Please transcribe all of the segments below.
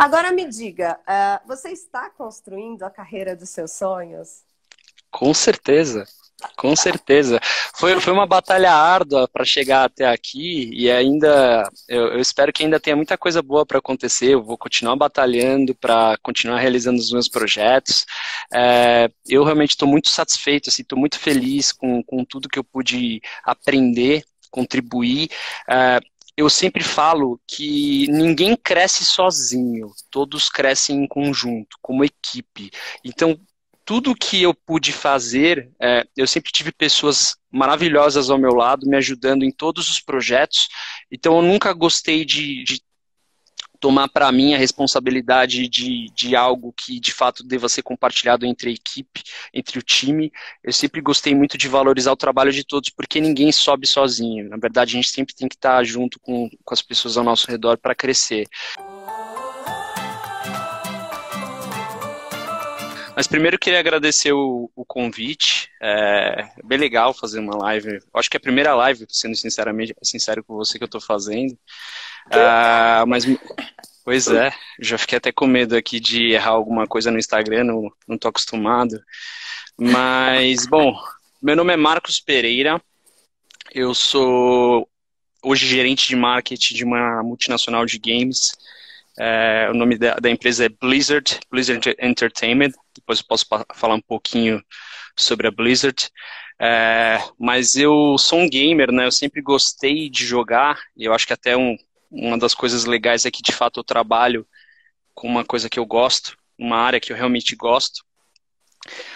Agora me diga, uh, você está construindo a carreira dos seus sonhos? Com certeza. Com certeza. Foi, foi uma batalha árdua para chegar até aqui e ainda eu, eu, espero que ainda tenha muita coisa boa para acontecer. Eu vou continuar batalhando para continuar realizando os meus projetos. É, eu realmente estou muito satisfeito, estou assim, muito feliz com, com tudo que eu pude aprender, contribuir. É, eu sempre falo que ninguém cresce sozinho, todos crescem em conjunto, como equipe. Então, tudo que eu pude fazer, é, eu sempre tive pessoas maravilhosas ao meu lado, me ajudando em todos os projetos. Então, eu nunca gostei de, de tomar para mim a responsabilidade de, de algo que de fato deva ser compartilhado entre a equipe, entre o time. Eu sempre gostei muito de valorizar o trabalho de todos, porque ninguém sobe sozinho. Na verdade, a gente sempre tem que estar junto com, com as pessoas ao nosso redor para crescer. Mas primeiro eu queria agradecer o, o convite. É bem legal fazer uma live. Acho que é a primeira live, sendo sinceramente sincero com você, que eu estou fazendo. Ah, mas, pois é, já fiquei até com medo aqui de errar alguma coisa no Instagram, não, não tô acostumado. Mas, bom, meu nome é Marcos Pereira. Eu sou hoje gerente de marketing de uma multinacional de games. É, o nome da, da, empresa é Blizzard, Blizzard Entertainment. Depois eu posso falar um pouquinho sobre a Blizzard. É, mas eu sou um gamer, né? Eu sempre gostei de jogar e eu acho que até um, uma das coisas legais é que de fato eu trabalho com uma coisa que eu gosto, uma área que eu realmente gosto.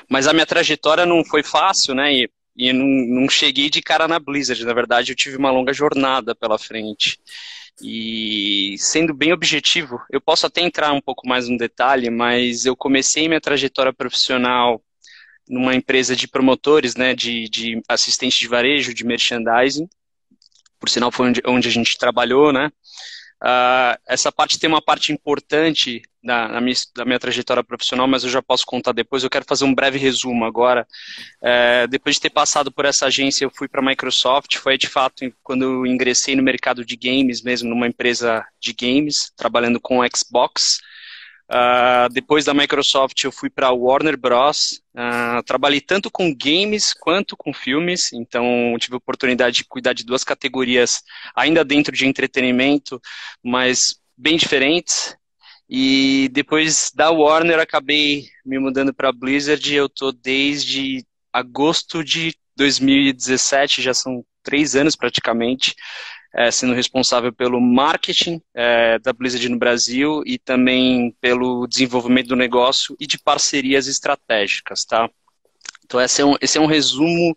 Mas a minha trajetória não foi fácil, né? E, e não, não cheguei de cara na Blizzard. Na verdade, eu tive uma longa jornada pela frente. E sendo bem objetivo, eu posso até entrar um pouco mais no detalhe, mas eu comecei minha trajetória profissional numa empresa de promotores, né, de, de assistente de varejo, de merchandising. Por sinal, foi onde, onde a gente trabalhou, né? Uh, essa parte tem uma parte importante da, na minha, da minha trajetória profissional, mas eu já posso contar depois. Eu quero fazer um breve resumo agora. Uh, depois de ter passado por essa agência, eu fui para a Microsoft. Foi de fato quando eu ingressei no mercado de games, mesmo numa empresa de games, trabalhando com Xbox. Uh, depois da Microsoft, eu fui para Warner Bros. Uh, trabalhei tanto com games quanto com filmes, então tive a oportunidade de cuidar de duas categorias, ainda dentro de entretenimento, mas bem diferentes. E depois da Warner, acabei me mudando para Blizzard. Eu tô desde agosto de 2017, já são três anos praticamente é, sendo responsável pelo marketing é, da Blizzard no Brasil e também pelo desenvolvimento do negócio e de parcerias estratégicas, tá? Então esse é um, esse é um resumo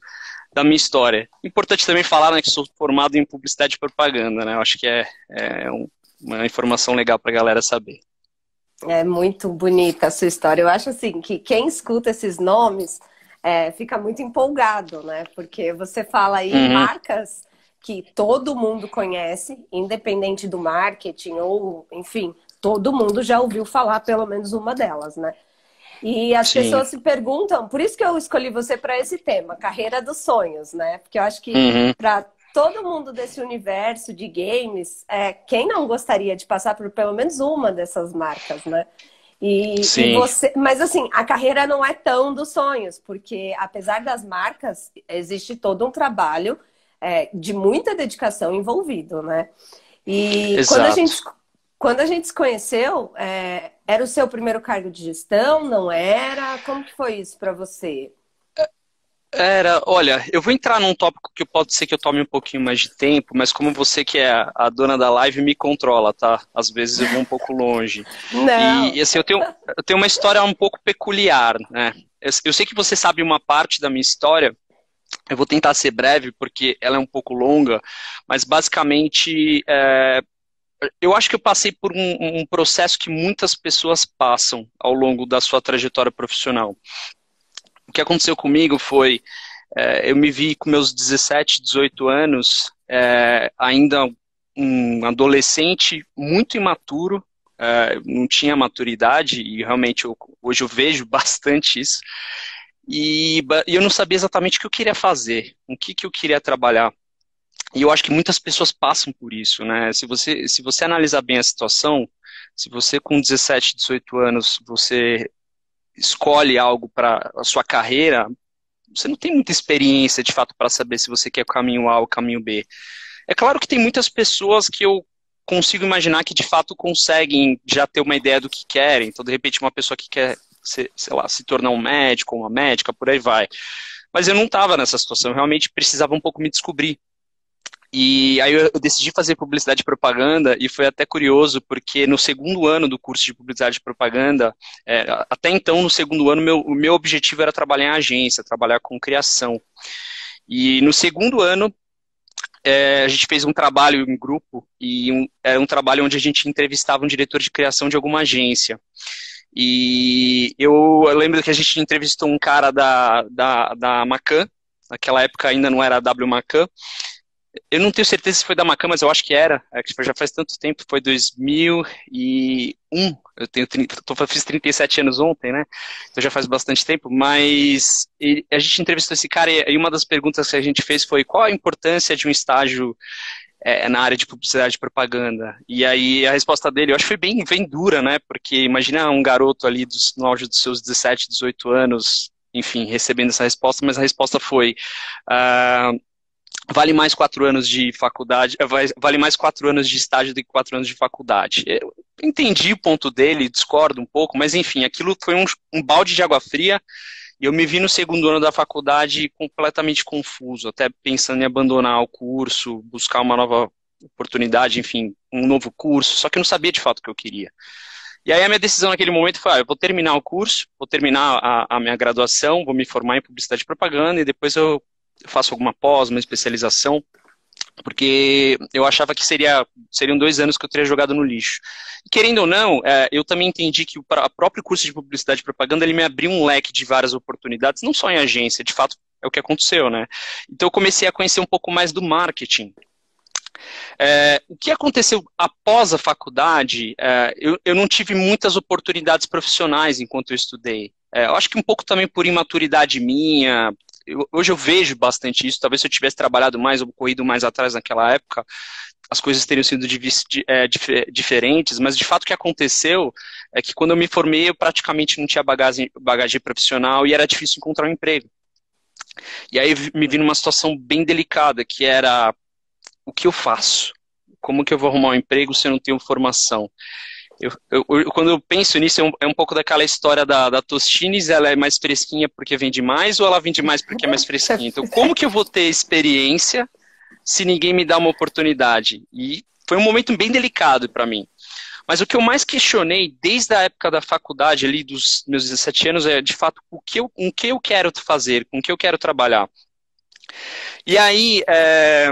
da minha história. Importante também falar né, que sou formado em publicidade e propaganda, né? Eu acho que é, é um, uma informação legal para a galera saber. É muito bonita a sua história. Eu acho assim que quem escuta esses nomes é, fica muito empolgado, né? Porque você fala aí uhum. marcas que todo mundo conhece, independente do marketing ou, enfim, todo mundo já ouviu falar pelo menos uma delas, né? E as Sim. pessoas se perguntam, por isso que eu escolhi você para esse tema, carreira dos sonhos, né? Porque eu acho que uhum. para todo mundo desse universo de games, é, quem não gostaria de passar por pelo menos uma dessas marcas, né? E, e, você, mas assim, a carreira não é tão dos sonhos, porque apesar das marcas, existe todo um trabalho é, de muita dedicação envolvido, né? E Exato. quando a gente quando a gente se conheceu, é, era o seu primeiro cargo de gestão? Não era? Como que foi isso para você? Era, olha, eu vou entrar num tópico que pode ser que eu tome um pouquinho mais de tempo, mas como você que é a dona da live me controla, tá? Às vezes eu vou um pouco longe. Não. E, assim, eu tenho, eu tenho uma história um pouco peculiar, né? Eu, eu sei que você sabe uma parte da minha história, eu vou tentar ser breve porque ela é um pouco longa, mas basicamente é, eu acho que eu passei por um, um, processo que muitas pessoas passam ao longo da sua trajetória profissional. O que aconteceu comigo foi, é, eu me vi com meus 17, 18 anos, é, ainda um adolescente muito imaturo, é, não tinha maturidade, e realmente eu, hoje eu vejo bastante isso. E, eu não sabia exatamente o que eu queria fazer, o que, que eu queria trabalhar. E eu acho que muitas pessoas passam por isso, né? Se você, se você analisar bem a situação, se você com 17, 18 anos, você escolhe algo para a sua carreira, você não tem muita experiência de fato para saber se você quer o caminho A ou o caminho B. É claro que tem muitas pessoas que eu consigo imaginar que de fato conseguem já ter uma ideia do que querem. Então, de repente, uma pessoa que quer, sei lá, se tornar um médico, uma médica, por aí vai. Mas eu não estava nessa situação, eu realmente precisava um pouco me descobrir. E aí eu decidi fazer publicidade e propaganda e foi até curioso porque no segundo ano do curso de publicidade e propaganda, é, até então no segundo ano meu, o meu objetivo era trabalhar em agência, trabalhar com criação. E no segundo ano é, a gente fez um trabalho em grupo e um, era um trabalho onde a gente entrevistava um diretor de criação de alguma agência. E eu, lembro que a gente entrevistou um cara da, da, da Macan, naquela época ainda não era a W Macan, eu não tenho certeza se foi da Macam, mas eu acho que era. É que já faz tanto tempo, foi 2001. Eu tenho 30, tô, fiz 37 anos ontem, né? Então já faz bastante tempo. Mas a gente entrevistou esse cara e uma das perguntas que a gente fez foi qual a importância de um estágio é, na área de publicidade e propaganda. E aí a resposta dele, eu acho que foi bem, bem dura, né? Porque imagina um garoto ali dos, no auge dos seus 17, 18 anos, enfim, recebendo essa resposta, mas a resposta foi. Uh, vale mais quatro anos de faculdade, eh, vale mais quatro anos de estágio do que quatro anos de faculdade. Eu entendi o ponto dele, discordo um pouco, mas enfim, aquilo foi um, um balde de água fria e eu me vi no segundo ano da faculdade completamente confuso, até pensando em abandonar o curso, buscar uma nova oportunidade, enfim, um novo curso, só que eu não sabia de fato o que eu queria. E aí a minha decisão naquele momento foi, ah, eu vou terminar o curso, vou terminar a, a minha graduação, vou me formar em publicidade e propaganda e depois eu faço alguma pós, uma especialização, porque eu achava que seria, seriam dois anos que eu teria jogado no lixo. Querendo ou não, é, eu também entendi que o próprio curso de publicidade e propaganda ele me abriu um leque de várias oportunidades, não só em agência, de fato é o que aconteceu, né? Então eu comecei a conhecer um pouco mais do marketing. É, o que aconteceu após a faculdade, é, eu, eu não tive muitas oportunidades profissionais enquanto eu estudei. É, eu acho que um pouco também por imaturidade minha, eu, hoje eu vejo bastante isso. Talvez se eu tivesse trabalhado mais ou corrido mais atrás naquela época, as coisas teriam sido é, diferentes, mas de fato o que aconteceu é que quando eu me formei, eu praticamente não tinha bagagem, bagagem profissional e era difícil encontrar um emprego. E aí me vi numa situação bem delicada, que era o que eu faço? Como que eu vou arrumar um emprego se eu não tenho formação? Eu, eu, eu, quando eu penso nisso, é um, é um pouco daquela história da, da Tostines, ela é mais fresquinha porque vende mais ou ela vende mais porque é mais fresquinha? Então, como que eu vou ter experiência se ninguém me dá uma oportunidade? E foi um momento bem delicado para mim. Mas o que eu mais questionei desde a época da faculdade, ali dos meus 17 anos, é de fato o que eu, com que eu quero fazer, com que eu quero trabalhar. E aí, é,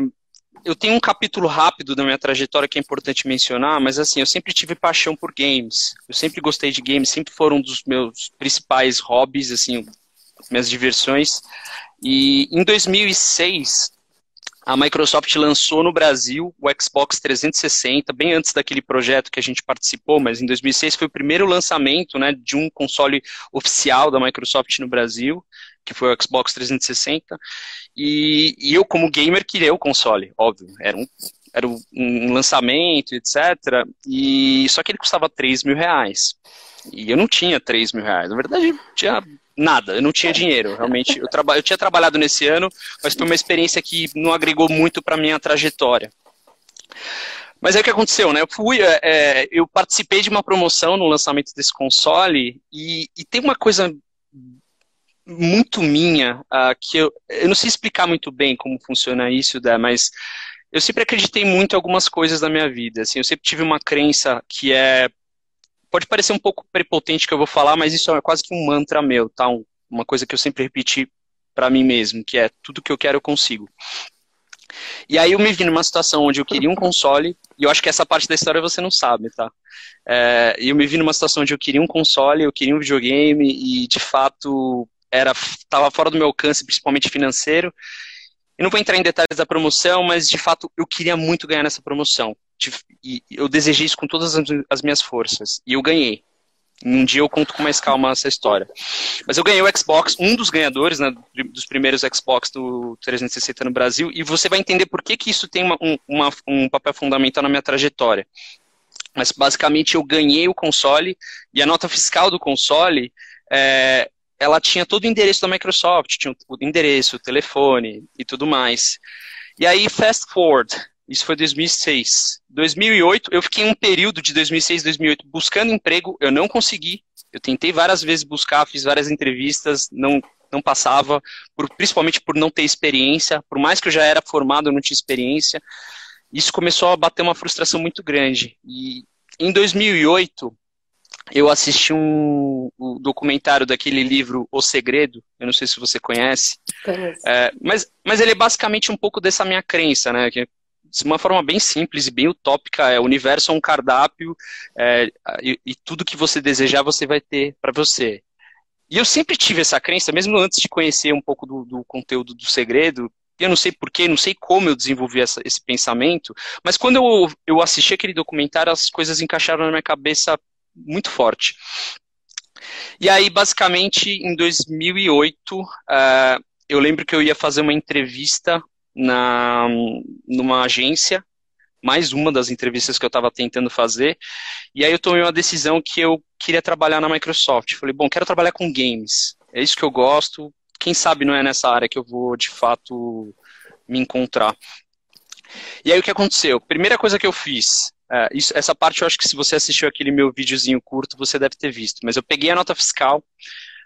eu tenho um capítulo rápido da minha trajetória que é importante mencionar, mas assim, eu sempre tive paixão por games. Eu sempre gostei de games, sempre foram um dos meus principais hobbies, assim, minhas diversões. E em 2006, a Microsoft lançou no Brasil o Xbox 360, bem antes daquele projeto que a gente participou, mas em 2006 foi o primeiro lançamento né, de um console oficial da Microsoft no Brasil, que foi o Xbox 360. E, e eu, como gamer, queria o console, óbvio. Era um, era um lançamento, etc. E, só que ele custava 3 mil reais. E eu não tinha 3 mil reais. Na verdade, tinha nada, eu não tinha dinheiro. Realmente, eu, traba eu tinha trabalhado nesse ano, mas foi uma experiência que não agregou muito para minha trajetória. Mas aí o que aconteceu, né? Eu fui, é, é, eu participei de uma promoção no lançamento desse console e, e tem uma coisa muito minha uh, que eu, eu não sei explicar muito bem como funciona isso, né, mas eu sempre acreditei muito em algumas coisas da minha vida. Assim, eu sempre tive uma crença que é pode parecer um pouco prepotente que eu vou falar, mas isso é quase que um mantra meu, tá? Um, uma coisa que eu sempre repeti para mim mesmo, que é tudo que eu quero eu consigo. E aí eu me vi numa situação onde eu queria um console, e eu acho que essa parte da história você não sabe, tá? É, eu me vi numa situação onde eu queria um console, eu queria um videogame, e de fato era estava fora do meu alcance, principalmente financeiro. Eu não vou entrar em detalhes da promoção, mas de fato eu queria muito ganhar nessa promoção. E eu desejei isso com todas as minhas forças. E eu ganhei. Um dia eu conto com mais calma essa história. Mas eu ganhei o Xbox, um dos ganhadores, né, dos primeiros Xbox do 360 no Brasil, e você vai entender por que, que isso tem uma, um, uma, um papel fundamental na minha trajetória. Mas basicamente eu ganhei o console e a nota fiscal do console é, ela tinha todo o endereço da Microsoft, tinha o endereço, o telefone e tudo mais. E aí, fast forward, isso foi 2006. 2008, eu fiquei um período de 2006, 2008 buscando emprego, eu não consegui. Eu tentei várias vezes buscar, fiz várias entrevistas, não não passava, por, principalmente por não ter experiência. Por mais que eu já era formado, eu não tinha experiência. Isso começou a bater uma frustração muito grande. E em 2008, eu assisti um, um, documentário daquele livro O Segredo, eu não sei se você conhece, é, mas, mas ele é basicamente um pouco dessa minha crença, né, que de uma forma bem simples e bem utópica, é, o universo é um cardápio é, e, e, tudo que você desejar você vai ter para você. E eu sempre tive essa crença, mesmo antes de conhecer um pouco do, do conteúdo do Segredo, eu não sei porquê, não sei como eu desenvolvi essa, esse pensamento, mas quando eu, eu assisti aquele documentário, as coisas encaixaram na minha cabeça muito forte. E aí, basicamente, em 2008, uh, eh, eu lembro que eu ia fazer uma entrevista na, numa agência, mais uma das entrevistas que eu estava tentando fazer, e aí eu tomei uma decisão que eu queria trabalhar na Microsoft. Falei, bom, quero trabalhar com games, é isso que eu gosto, quem sabe não é nessa área que eu vou, de fato, me encontrar. E aí o que aconteceu? Primeira coisa que eu fiz, é, isso, essa parte eu acho que se você assistiu aquele meu videozinho curto, você deve ter visto. Mas eu peguei a nota fiscal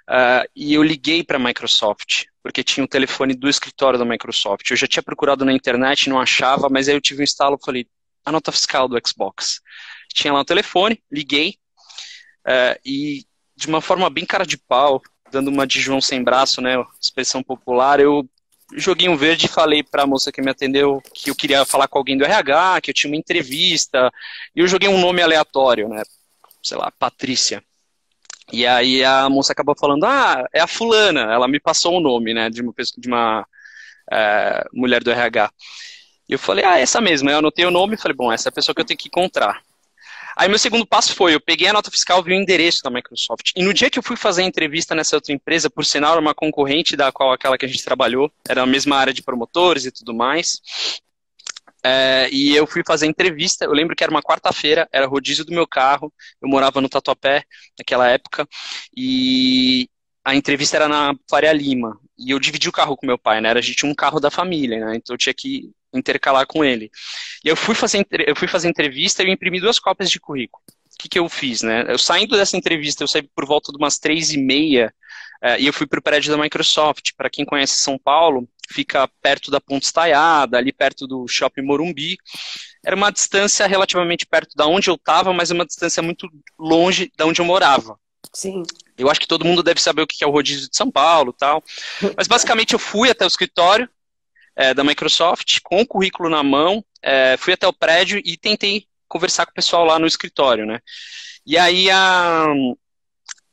uh, e eu liguei para a Microsoft, porque tinha um telefone do escritório da Microsoft. Eu já tinha procurado na internet, não achava, mas aí eu tive um instalo e falei, a nota fiscal do Xbox. Tinha lá o telefone, liguei, uh, e de uma forma bem cara de pau, dando uma de João sem braço, né, expressão popular, eu joguei um verde e falei para a moça que me atendeu que eu queria falar com alguém do RH, que eu tinha uma entrevista, e eu joguei um nome aleatório, né? Sei lá, Patrícia. E aí a moça acabou falando, ah, é a fulana, ela me passou o nome, né, de uma, de uma é, mulher do RH. E eu falei, ah, essa mesma. Eu anotei o nome e falei, bom, essa é a pessoa que eu tenho que encontrar. Aí meu segundo passo foi, eu peguei a nota fiscal, vi o endereço da Microsoft. E no dia que eu fui fazer a entrevista nessa outra empresa, por sinal era uma concorrente da qual aquela que a gente trabalhou, era a mesma área de promotores e tudo mais. É, e eu fui fazer a entrevista, eu lembro que era uma quarta-feira, era rodízio do meu carro, eu morava no Tatuapé naquela época, e a entrevista era na Faria Lima, e eu dividi o carro com meu pai, né, a gente tinha um carro da família, né, então eu tinha que intercalar com ele. E eu fui fazer, eu fui fazer entrevista e eu imprimi duas cópias de currículo. O que, que eu fiz, né? Eu saindo dessa entrevista, eu saí por volta de umas três e meia uh, e eu fui para o prédio da Microsoft. Para quem conhece São Paulo, fica perto da Ponte Estaiada, ali perto do Shopping Morumbi. Era uma distância relativamente perto da onde eu estava, mas uma distância muito longe da onde eu morava. Sim. Eu acho que todo mundo deve saber o que é o rodízio de São Paulo tal. Mas basicamente eu fui até o escritório, é, da Microsoft, com o currículo na mão, é, fui até o prédio e tentei conversar com o pessoal lá no escritório, né? E aí a,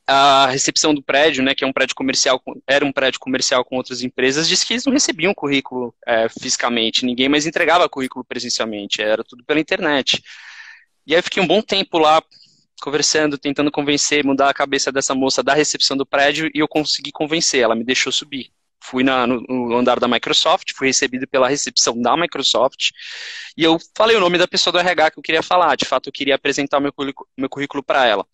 a recepção do prédio, né, que é um prédio comercial, era um prédio comercial com outras empresas, disse que eles não recebiam currículo é, fisicamente, ninguém mais entregava currículo presencialmente, era tudo pela internet. E aí eu fiquei um bom tempo lá conversando, tentando convencer, mudar a cabeça dessa moça da recepção do prédio e eu consegui convencer, ela me deixou subir fui na, no, no, andar da Microsoft, fui recebido pela recepção da Microsoft, e eu falei o nome da pessoa do RH que eu queria falar, de fato eu queria apresentar meu currículo, meu currículo para ela.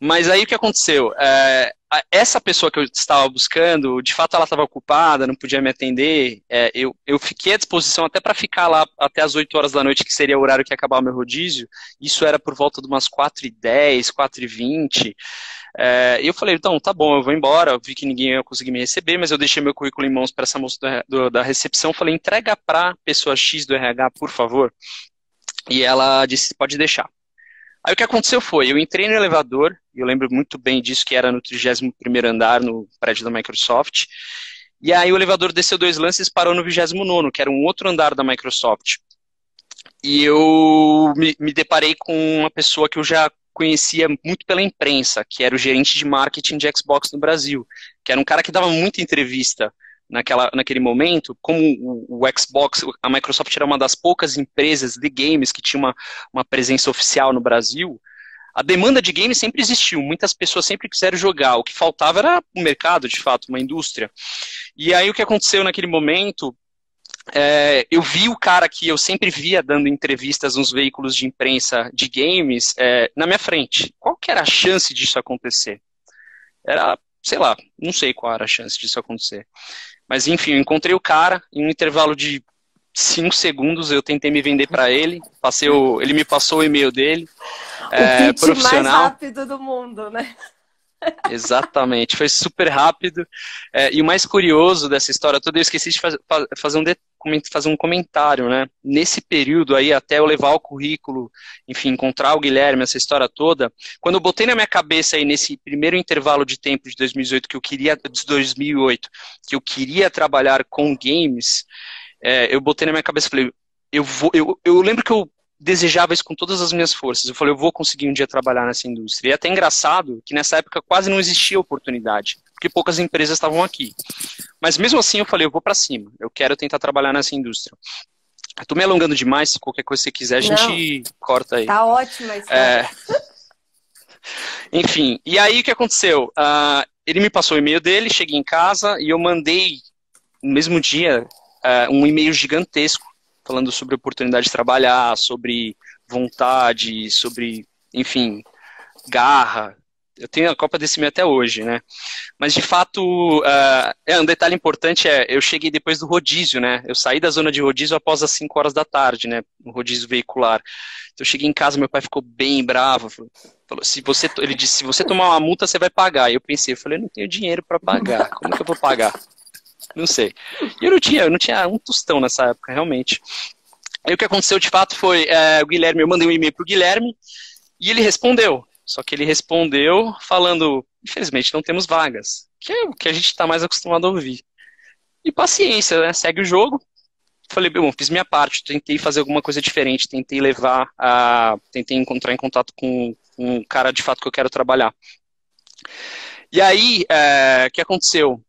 Mas aí o que aconteceu? É, essa pessoa que eu estava buscando, de fato ela estava ocupada, não podia me atender, é, eu, eu fiquei à disposição até para ficar lá até as 8 horas da noite, que seria o horário que ia acabar o meu rodízio, isso era por volta de umas 4h10, 4h20, é, e eu falei, então, tá bom, eu vou embora. Eu vi que ninguém ia conseguir me receber, mas eu deixei meu currículo em mãos para essa moça do, do, da recepção. Falei, entrega para pessoa X do RH, por favor. E ela disse, pode deixar. Aí o que aconteceu foi, eu entrei no elevador, e eu lembro muito bem disso, que era no 31º andar, no prédio da Microsoft, e aí o elevador desceu dois lances e parou no 29º, que era um outro andar da Microsoft. E eu me, me deparei com uma pessoa que eu já conhecia muito pela imprensa, que era o gerente de marketing de Xbox no Brasil, que era um cara que dava muita entrevista naquela, naquele momento, como o, o, Xbox, a Microsoft era uma das poucas empresas de games que tinha uma, uma presença oficial no Brasil, a demanda de games sempre existiu, muitas pessoas sempre quiseram jogar, o que faltava era o mercado, de fato, uma indústria. E aí o que aconteceu naquele momento, é, eu vi o cara que eu sempre via dando entrevistas nos veículos de imprensa de games é, na minha frente. Qual que era a chance disso acontecer? Era, sei lá, não sei qual era a chance disso acontecer. Mas enfim, eu encontrei o cara em um intervalo de cinco segundos eu tentei me vender para ele, passei o, ele me passou o e-mail dele. O é, profissional. mais rápido do mundo, né? Exatamente, foi super rápido. É, e o mais curioso dessa história toda, eu esqueci de faz, fazer, um de, fazer um comentário, né? Nesse período aí, até eu levar o currículo, enfim, encontrar o Guilherme, essa história toda, quando eu botei na minha cabeça aí nesse primeiro intervalo de tempo de 2018 que eu queria, de 2008, que eu queria trabalhar com games, é, eu botei na minha cabeça, falei, eu vou, eu, eu lembro que eu desejava isso com todas as minhas forças. Eu falei, eu vou conseguir um dia trabalhar nessa indústria. E é até engraçado que nessa época quase não existia oportunidade, porque poucas empresas estavam aqui. Mas mesmo assim eu falei, eu vou para cima. Eu quero tentar trabalhar nessa indústria. Eu tô me alongando demais, se qualquer coisa que você quiser, a gente não, corta aí. Tá ótimo isso. É... Enfim, e aí o que aconteceu? Uh, ele me passou o e-mail dele, cheguei em casa e eu mandei no mesmo dia uh, um e-mail gigantesco falando sobre oportunidade de trabalhar, sobre vontade, sobre, enfim, garra. Eu tenho a cópia desse e-mail até hoje, né? Mas de fato, uh, é, um detalhe importante é, eu cheguei depois do rodízio, né? Eu saí da zona de rodízio após as 5 horas da tarde, né? No rodízio veicular. Então eu cheguei em casa, meu pai ficou bem bravo. Falou, se você, ele disse, se você tomar uma multa, você vai pagar. E eu pensei, eu falei, eu não tenho dinheiro para pagar. Como é que eu vou pagar? Não sei. E eu não tinha, eu não tinha um tostão nessa época, realmente. Aí o que aconteceu de fato foi, é, o Guilherme, eu mandei um e-mail pro Guilherme e ele respondeu. Só que ele respondeu falando, infelizmente não temos vagas, que é o que a gente está mais acostumado a ouvir. E paciência, né? Segue o jogo. Falei, bom, fiz minha parte, tentei fazer alguma coisa diferente, tentei levar a. tentei encontrar em contato com um cara de fato que eu quero trabalhar. E aí, é, o que aconteceu?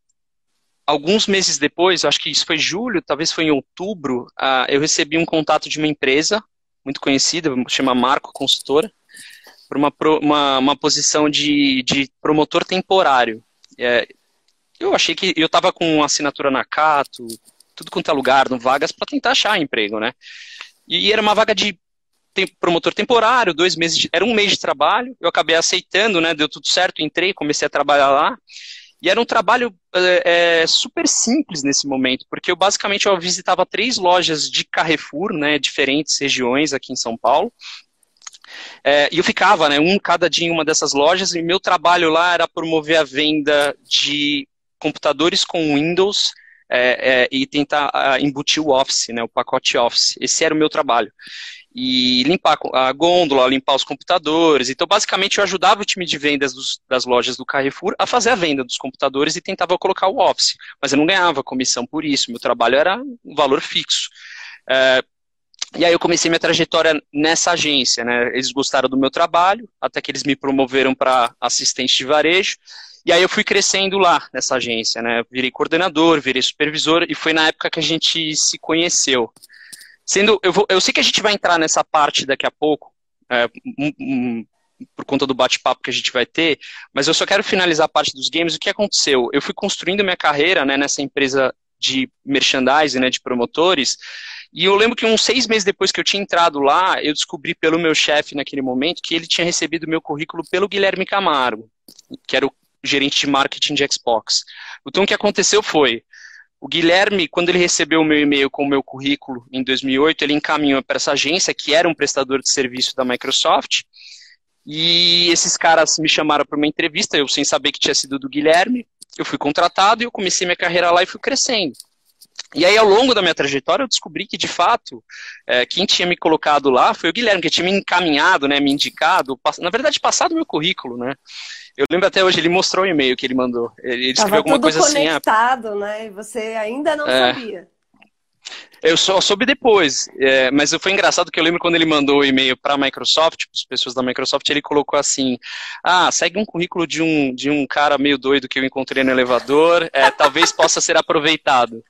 alguns meses depois, acho que isso foi julho, talvez foi em outubro, uh, eu recebi um contato de uma empresa muito conhecida, chama Marco Consultora, para uma, uma, uma, posição de, de promotor temporário. É, eu achei que eu estava com assinatura na Cato, tudo quanto é lugar, no vagas, para tentar achar emprego, né? E era uma vaga de promotor temporário, dois meses, de, era um mês de trabalho, eu acabei aceitando, né? Deu tudo certo, entrei, comecei a trabalhar lá. E era um trabalho é, super simples nesse momento, porque eu basicamente eu visitava três lojas de Carrefour, né, diferentes regiões aqui em São Paulo. É, e eu ficava, né, um cada dia em uma dessas lojas, e meu trabalho lá era promover a venda de computadores com Windows é, é, e tentar embutir o Office, né, o pacote Office. Esse era o meu trabalho e limpar a gôndola, limpar os computadores. Então, basicamente, eu ajudava o time de vendas dos, das lojas do Carrefour a fazer a venda dos computadores e tentava colocar o Office. Mas eu não ganhava comissão por isso, meu trabalho era um valor fixo. É, e aí eu comecei minha trajetória nessa agência, né? Eles gostaram do meu trabalho, até que eles me promoveram para assistente de varejo. E aí eu fui crescendo lá nessa agência, né? Virei coordenador, virei supervisor e foi na época que a gente se conheceu. Sendo, eu, vou, eu sei que a gente vai entrar nessa parte daqui a pouco, é, um, um, por conta do bate-papo que a gente vai ter, mas eu só quero finalizar a parte dos games. O que aconteceu? Eu fui construindo minha carreira né, nessa empresa de merchandising, né, de promotores, e eu lembro que uns seis meses depois que eu tinha entrado lá, eu descobri pelo meu chefe naquele momento que ele tinha recebido meu currículo pelo Guilherme Camargo, que era o gerente de marketing de Xbox. Então o que aconteceu foi, o Guilherme, quando ele recebeu o meu e-mail com o meu currículo em 2008, ele encaminhou para essa agência, que era um prestador de serviço da Microsoft, e esses caras me chamaram para uma entrevista, eu sem saber que tinha sido do Guilherme, eu fui contratado e eu comecei minha carreira lá e fui crescendo. E aí, ao longo da minha trajetória, eu descobri que, de fato, é, quem tinha me colocado lá foi o Guilherme, que tinha me encaminhado, né, me indicado, na verdade, passado meu currículo, né. Eu lembro até hoje, ele mostrou o e-mail que ele mandou. Ele escreveu alguma coisa assim. Ah, conectado, né? E você ainda não é, sabia. Eu só soube depois, é, mas foi engraçado que eu lembro quando ele mandou o e-mail para a Microsoft, para as pessoas da Microsoft, ele colocou assim: Ah, segue um currículo de um, de um cara meio doido que eu encontrei no elevador, é, talvez possa ser aproveitado.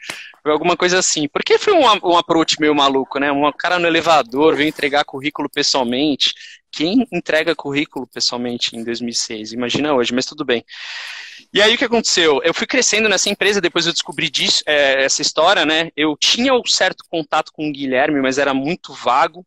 Foi alguma coisa assim. Porque foi um, um approach meio maluco, né? Um cara no elevador veio entregar currículo pessoalmente. quem entrega currículo pessoalmente em 2006? Imagina hoje, mas tudo bem. E aí o que aconteceu? Eu fui crescendo nessa empresa, depois eu descobri disso, é, essa história, né? Eu tinha um certo contato com o Guilherme, mas era muito vago.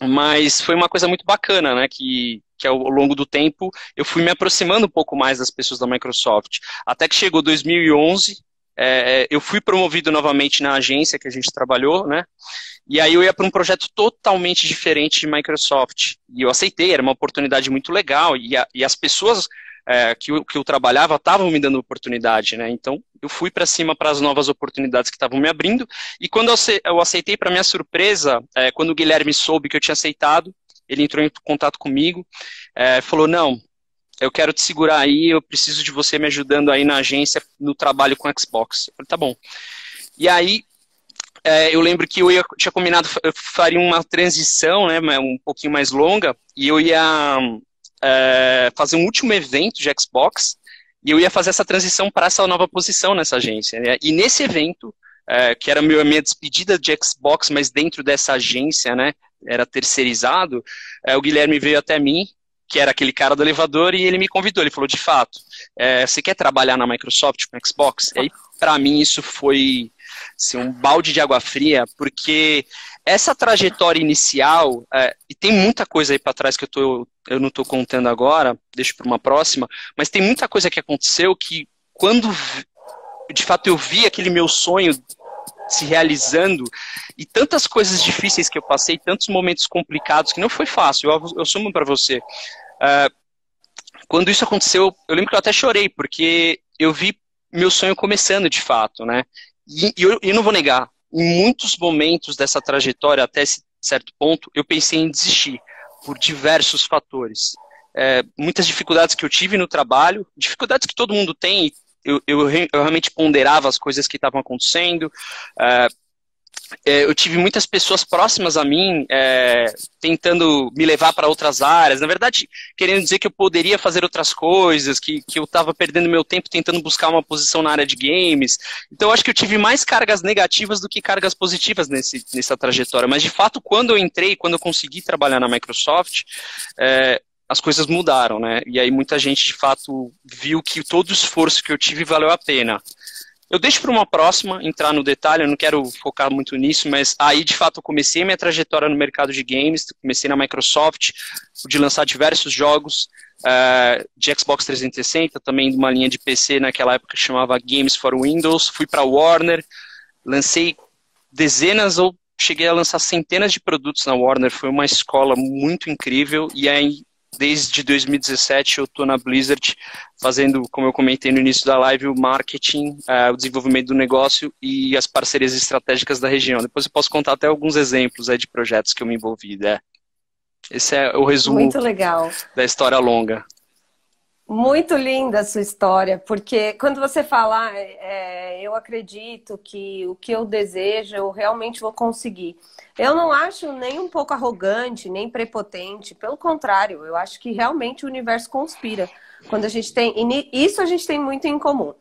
Mas foi uma coisa muito bacana, né? Que, que ao longo do tempo eu fui me aproximando um pouco mais das pessoas da Microsoft. Até que chegou 2011, é, eu fui promovido novamente na agência que a gente trabalhou, né? E aí eu ia para um projeto totalmente diferente de Microsoft. E eu aceitei, era uma oportunidade muito legal. E, a, e as pessoas é, que, eu, que eu trabalhava estavam me dando oportunidade, né? Então eu fui para cima para as novas oportunidades que estavam me abrindo. E quando eu aceitei, para minha surpresa, é, quando o Guilherme soube que eu tinha aceitado, ele entrou em contato comigo, é, falou: Não, eu quero te segurar aí, eu preciso de você me ajudando aí na agência, no trabalho com Xbox. Eu falei, tá bom. E aí, é, eu lembro que eu ia, tinha combinado, eu faria uma transição, né, um pouquinho mais longa, e eu ia é, fazer um último evento de Xbox, e eu ia fazer essa transição para essa nova posição nessa agência. Né? E nesse evento, é, que era a minha despedida de Xbox, mas dentro dessa agência, né, era terceirizado, é, o Guilherme veio até mim, que era aquele cara do elevador, e ele me convidou. Ele falou: de fato, é, você quer trabalhar na Microsoft com Xbox? E aí, para mim, isso foi assim, um balde de água fria, porque essa trajetória inicial, é, e tem muita coisa aí para trás que eu, tô, eu não estou contando agora, deixo para uma próxima, mas tem muita coisa que aconteceu que, quando de fato eu vi aquele meu sonho se realizando e tantas coisas difíceis que eu passei, tantos momentos complicados que não foi fácil. Eu, eu sumo para você. Uh, quando isso aconteceu, eu lembro que eu até chorei porque eu vi meu sonho começando de fato, né? E, e eu, eu não vou negar, em muitos momentos dessa trajetória até esse certo ponto, eu pensei em desistir por diversos fatores. É, muitas dificuldades que eu tive no trabalho, dificuldades que todo mundo tem, eu, eu, eu realmente ponderava as coisas que estavam acontecendo. É, é, eu tive muitas pessoas próximas a mim é, tentando me levar para outras áreas. Na verdade, querendo dizer que eu poderia fazer outras coisas, que, que eu estava perdendo meu tempo tentando buscar uma posição na área de games. Então, acho que eu tive mais cargas negativas do que cargas positivas nesse, nessa trajetória. Mas, de fato, quando eu entrei, quando eu consegui trabalhar na Microsoft, é, as coisas mudaram, né? E aí muita gente, de fato, viu que todo o esforço que eu tive valeu a pena. Eu deixo para uma próxima entrar no detalhe, eu não quero focar muito nisso, mas aí de fato eu comecei minha trajetória no mercado de games, comecei na Microsoft, de lançar diversos jogos uh, de Xbox 360, também de uma linha de PC naquela época que chamava Games for Windows, fui para Warner, lancei dezenas ou cheguei a lançar centenas de produtos na Warner, foi uma escola muito incrível e aí desde 2017 eu estou na Blizzard fazendo, como eu comentei no início da live, o marketing, uh, o desenvolvimento do negócio e as parcerias estratégicas da região. Depois eu posso contar até alguns exemplos aí de projetos que eu me envolvi. Né? Esse é o resumo da história longa. Muito linda a sua história, porque quando você fala, ah, é, eu acredito que o que eu desejo eu realmente vou conseguir. Eu não acho nem um pouco arrogante, nem prepotente, pelo contrário, eu acho que realmente o universo conspira. Quando a gente tem. Isso a gente tem muito em comum.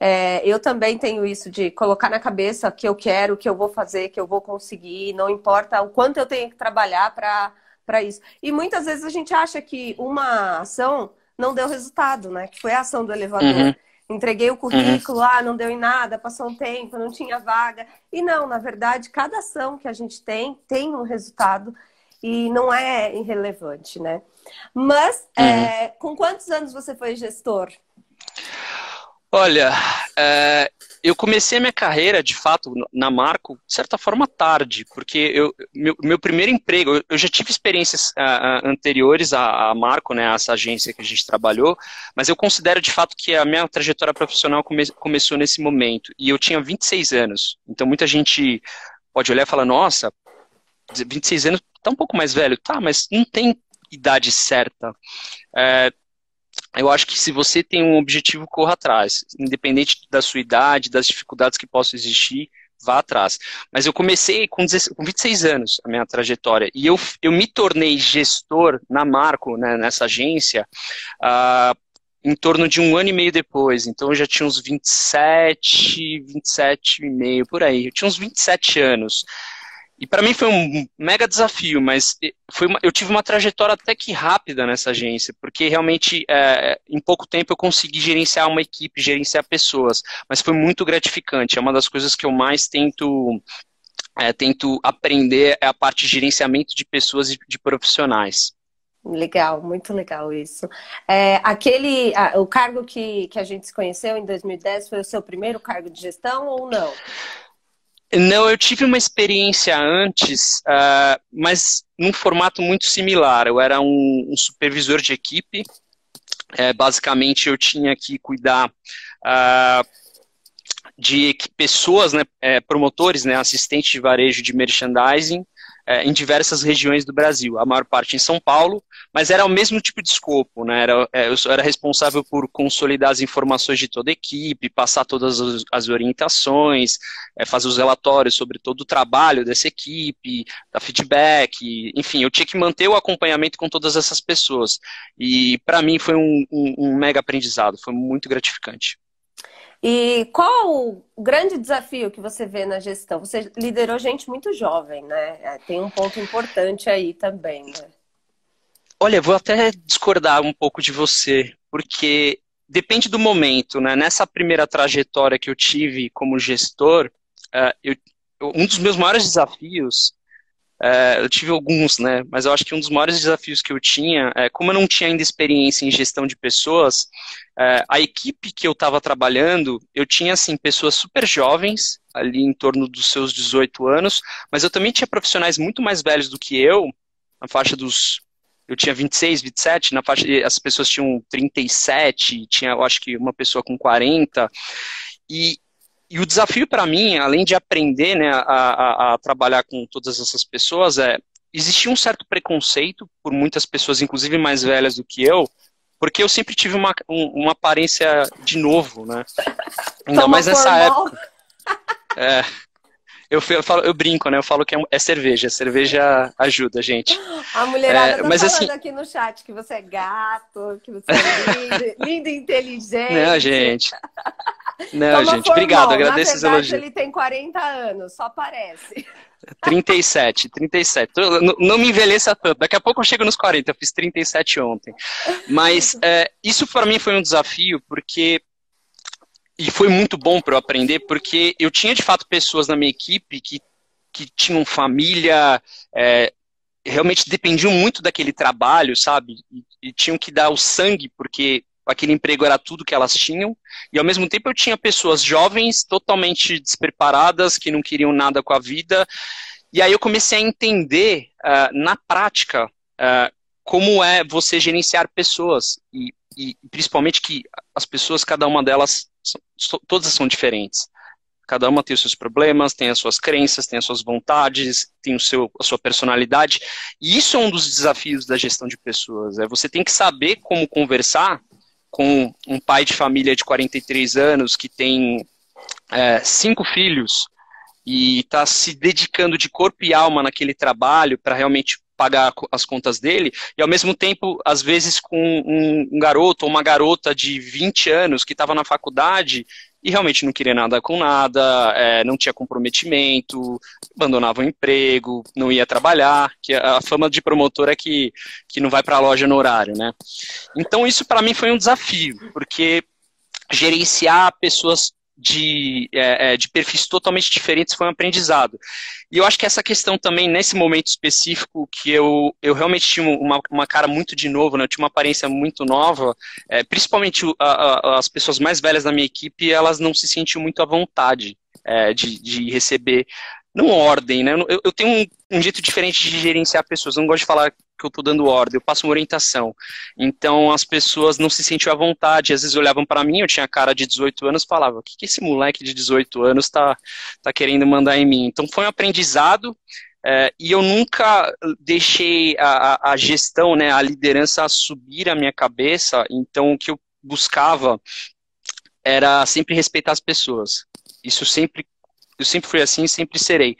É, eu também tenho isso de colocar na cabeça que eu quero, que eu vou fazer, que eu vou conseguir, não importa o quanto eu tenho que trabalhar para isso. E muitas vezes a gente acha que uma ação não deu resultado, né? Que foi a ação do elevador. Uhum. Entreguei o currículo, uhum. ah, não deu em nada, passou um tempo, não tinha vaga. E não, na verdade, cada ação que a gente tem tem um resultado e não é irrelevante, né? Mas, uhum. é, com quantos anos você foi gestor? Olha, é, eu comecei a minha carreira, de fato, na Marco, de certa forma, tarde, porque eu, meu, meu primeiro emprego, eu já tive experiências uh, anteriores à, à, Marco, né, essa agência que a gente trabalhou, mas eu considero, de fato, que a minha trajetória profissional come, começou nesse momento, e eu tinha 26 anos, então muita gente pode olhar e falar, nossa, 26 anos, tá um pouco mais velho, tá, mas não tem idade certa. É, eu acho que se você tem um objetivo, corra atrás. Independente da sua idade, das dificuldades que possam existir, vá atrás. Mas eu comecei com, 16, com 26 anos a minha trajetória. E eu, eu me tornei gestor na Marco, né, nessa agência, uh, em torno de um ano e meio depois. Então eu já tinha uns 27, 27 e meio, por aí. Eu tinha uns 27 anos. E para mim foi um mega desafio, mas foi uma, eu tive uma trajetória até que rápida nessa agência, porque realmente é, em pouco tempo eu consegui gerenciar uma equipe, gerenciar pessoas, mas foi muito gratificante. É uma das coisas que eu mais tento é, tento aprender é a parte de gerenciamento de pessoas e de profissionais. Legal, muito legal isso. É, aquele, o cargo que, que a gente se conheceu em 2010 foi o seu primeiro cargo de gestão ou não? Não, eu tive uma experiência antes, uh, mas num formato muito similar. Eu era um, um supervisor de equipe. É, basicamente, eu tinha que cuidar uh, de pessoas, né, é, promotores, né, assistentes de varejo de merchandising, é, em diversas regiões do Brasil, a maior parte em São Paulo, mas era o mesmo tipo de escopo, né? Era, é, eu era responsável por consolidar as informações de toda a equipe, passar todas as orientações, é, fazer os relatórios sobre todo o trabalho dessa equipe, dar feedback, enfim, eu tinha que manter o acompanhamento com todas essas pessoas. E para mim foi um, um, um mega aprendizado, foi muito gratificante. E qual o grande desafio que você vê na gestão? Você liderou gente muito jovem, né? É, tem um ponto importante aí também, né? Olha, vou até discordar um pouco de você, porque depende do momento, né? Nessa primeira trajetória que eu tive como gestor, uh, eu, um dos meus maiores desafios é, eu tive alguns, né? Mas eu acho que um dos maiores desafios que eu tinha, é, como eu não tinha ainda experiência em gestão de pessoas, é, a equipe que eu estava trabalhando, eu tinha, assim, pessoas super jovens, ali em torno dos seus 18 anos, mas eu também tinha profissionais muito mais velhos do que eu, na faixa dos eu tinha 26, 27, na faixa, as pessoas tinham 37, tinha, eu acho que uma pessoa com 40. E, e o desafio para mim, além de aprender né, a, a, a, trabalhar com todas essas pessoas, é existia um certo preconceito por muitas pessoas, inclusive mais velhas do que eu, porque eu sempre tive uma, um, uma aparência de novo, né? Ainda mais nessa formal. época. É, eu, eu, falo, eu brinco, né? Eu falo que é, é cerveja. Cerveja ajuda, gente. A mulherada é, tá mas, falando assim, aqui no chat que você é gato, que você é lindo, lindo e inteligente. Não, gente. Não, gente, obrigado, agradeço Na verdade, os elogios. ele tem 40 anos, só parece. 37, 37. Não, não me envelheça tanto. Daqui a pouco eu chego nos 40, eu fiz 37 ontem. Mas é, isso para mim foi um desafio, porque. E foi muito bom para eu aprender, porque eu tinha de fato pessoas na minha equipe que, que tinham família, é, realmente dependiam muito daquele trabalho, sabe? E, e tinham que dar o sangue, porque aquele emprego era tudo que elas tinham, e ao mesmo tempo eu tinha pessoas jovens, totalmente despreparadas, que não queriam nada com a vida, e aí eu comecei a entender, uh, na prática, uh, como é você gerenciar pessoas, e, e, principalmente que as pessoas, cada uma delas, são, todas são diferentes. Cada uma tem os seus problemas, tem as suas crenças, tem as suas vontades, tem o seu, a sua personalidade. E isso é um dos desafios da gestão de pessoas. É você tem que saber como conversar com um pai de família de 43 anos que tem é, cinco filhos e está se dedicando de corpo e alma naquele trabalho para realmente pagar as contas dele, e ao mesmo tempo, às vezes, com um, um garoto ou uma garota de 20 anos que estava na faculdade e realmente não queria nada com nada, é, não tinha comprometimento, abandonava o emprego, não ia trabalhar, que a fama de promotor é que, que não vai para a loja no horário, né? Então isso para mim foi um desafio, porque gerenciar pessoas de, é, é, de perfis totalmente diferentes foi um aprendizado. E eu acho que essa questão também, nesse momento específico, que eu, eu realmente tinha uma, uma cara muito de novo, né? eu tinha uma aparência muito nova, é, principalmente a, a, as pessoas mais velhas da minha equipe, elas não se sentiam muito à vontade é, de, de receber não ordem, né? Eu, eu tenho um, um, jeito diferente de gerenciar pessoas. Eu não gosto de falar que eu estou dando ordem, eu passo uma orientação. Então as pessoas não se sentiam à vontade. Às vezes olhavam para mim, eu tinha cara de 18 anos, falava: o que, que esse moleque de 18 anos está tá querendo mandar em mim? Então foi um aprendizado. É, e eu nunca deixei a, a, gestão, né, a liderança subir a minha cabeça. Então o que eu buscava era sempre respeitar as pessoas. Isso sempre eu sempre fui assim, sempre serei.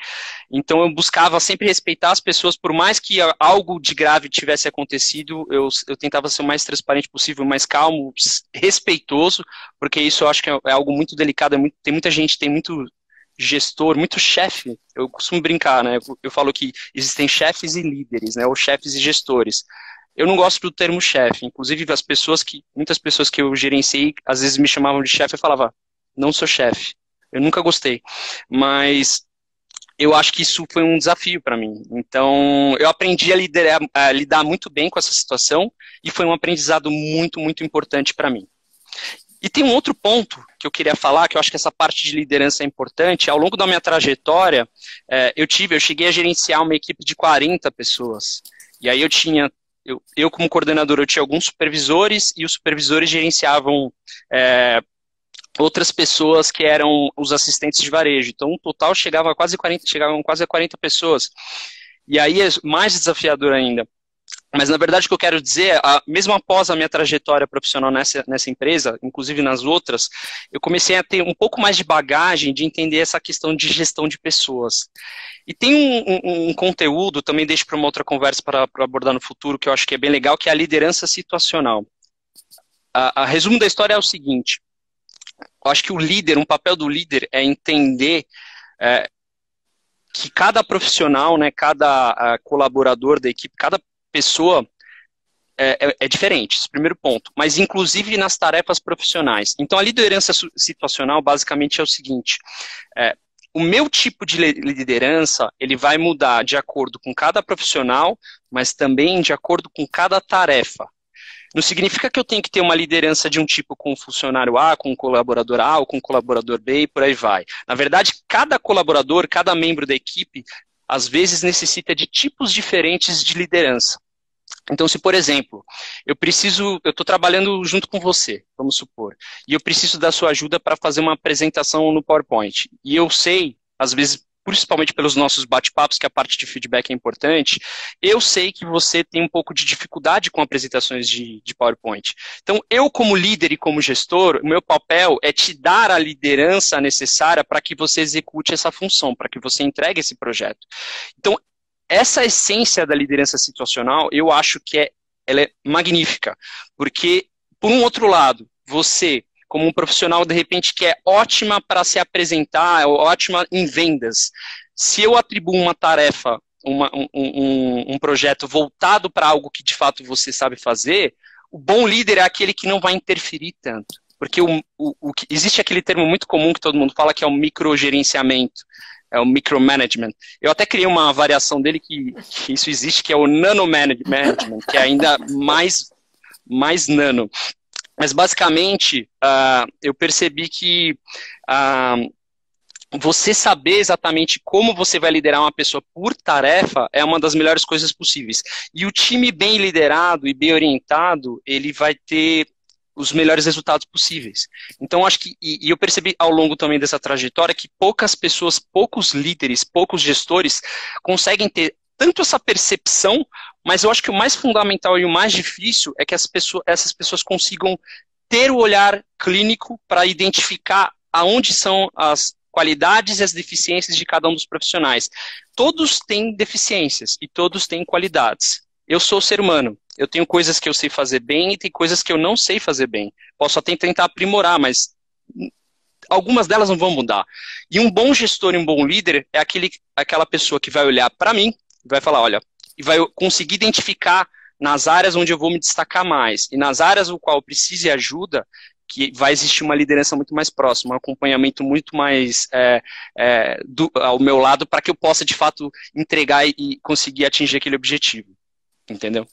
Então eu buscava sempre respeitar as pessoas, por mais que algo de grave tivesse acontecido, eu, eu tentava ser o mais transparente possível, mais calmo, respeitoso, porque isso eu acho que é, é algo muito delicado. É muito, tem muita gente, tem muito gestor, muito chefe. Eu costumo brincar, né? Eu falo que existem chefes e líderes, né? Ou chefes e gestores. Eu não gosto do termo chefe. Inclusive, as pessoas que, muitas pessoas que eu gerenciei, às vezes me chamavam de chefe, eu falava, não sou chefe. Eu nunca gostei. Mas eu acho que isso foi um desafio para mim. Então, eu aprendi a, liderar, a lidar muito bem com essa situação e foi um aprendizado muito, muito importante para mim. E tem um outro ponto que eu queria falar, que eu acho que essa parte de liderança é importante. Ao longo da minha trajetória, é, eu tive, eu cheguei a gerenciar uma equipe de 40 pessoas. E aí eu tinha, eu, eu como coordenador, eu tinha alguns supervisores e os supervisores gerenciavam é, outras pessoas que eram os assistentes de varejo. Então, o total chegava a quase 40, chegavam quase a 40 pessoas. E aí é mais desafiador ainda, mas, na verdade, o que eu quero dizer, a, mesmo após a minha trajetória profissional nessa, nessa empresa, inclusive nas outras, eu comecei a ter um pouco mais de bagagem de entender essa questão de gestão de pessoas. E tem um, um, um conteúdo, também deixo para uma outra conversa para abordar no futuro, que eu acho que é bem legal, que é a liderança situacional. A, a resumo da história é o seguinte, eu acho que o líder, um papel do líder é entender é, que cada profissional, né, cada colaborador da equipe, cada pessoa é, é, é, diferente, esse primeiro ponto, mas inclusive nas tarefas profissionais. Então, a liderança situacional basicamente é o seguinte: é, o meu tipo de liderança ele vai mudar de acordo com cada profissional, mas também de acordo com cada tarefa. Não significa que eu tenho que ter uma liderança de um tipo com o funcionário A, com o colaborador A ou com o colaborador B e por aí vai. Na verdade, cada colaborador, cada membro da equipe, às vezes necessita de tipos diferentes de liderança. Então, se, por exemplo, eu preciso, eu estou trabalhando junto com você, vamos supor, e eu preciso da sua ajuda para fazer uma apresentação no PowerPoint, e eu sei, às vezes, principalmente pelos nossos bate-papos, que a parte de feedback é importante, eu sei que você tem um pouco de dificuldade com apresentações de, de PowerPoint. Então, eu, como líder e como gestor, o meu papel é te dar a liderança necessária para que você execute essa função, para que você entregue esse projeto. Então, essa essência da liderança situacional, eu acho que é, ela é magnífica, porque, por um outro lado, você, como um profissional, de repente, que é ótima para se apresentar, é ótima em vendas, se eu atribuo uma tarefa, uma, um, um, um projeto voltado para algo que de fato você sabe fazer, o bom líder é aquele que não vai interferir tanto. Porque o, o, o, existe aquele termo muito comum que todo mundo fala que é o microgerenciamento é o micromanagement. Eu até criei uma variação dele que, que isso existe, que é o nanomanagement, que é ainda mais, mais nano. Mas basicamente, uh, eu percebi que uh, você saber exatamente como você vai liderar uma pessoa por tarefa é uma das melhores coisas possíveis. E o time bem liderado e bem orientado, ele vai ter os melhores resultados possíveis. Então, acho que, e, eu percebi ao longo também dessa trajetória que poucas pessoas, poucos líderes, poucos gestores conseguem ter tanto essa percepção, mas eu acho que o mais fundamental e o mais difícil é que pessoas, essas pessoas consigam ter o olhar clínico para identificar aonde são as qualidades e as deficiências de cada um dos profissionais. Todos têm deficiências e todos têm qualidades. Eu sou ser humano, eu tenho coisas que eu sei fazer bem e tem coisas que eu não sei fazer bem. Posso até tentar aprimorar, mas algumas delas não vão mudar. E um bom gestor e um bom líder é aquele, aquela pessoa que vai olhar para mim e vai falar, olha, e vai conseguir identificar nas áreas onde eu vou me destacar mais e nas áreas no qual eu preciso de ajuda, que vai existir uma liderança muito mais próxima, um acompanhamento muito mais é, é, do, ao meu lado para que eu possa de fato entregar e conseguir atingir aquele objetivo. Entendeu?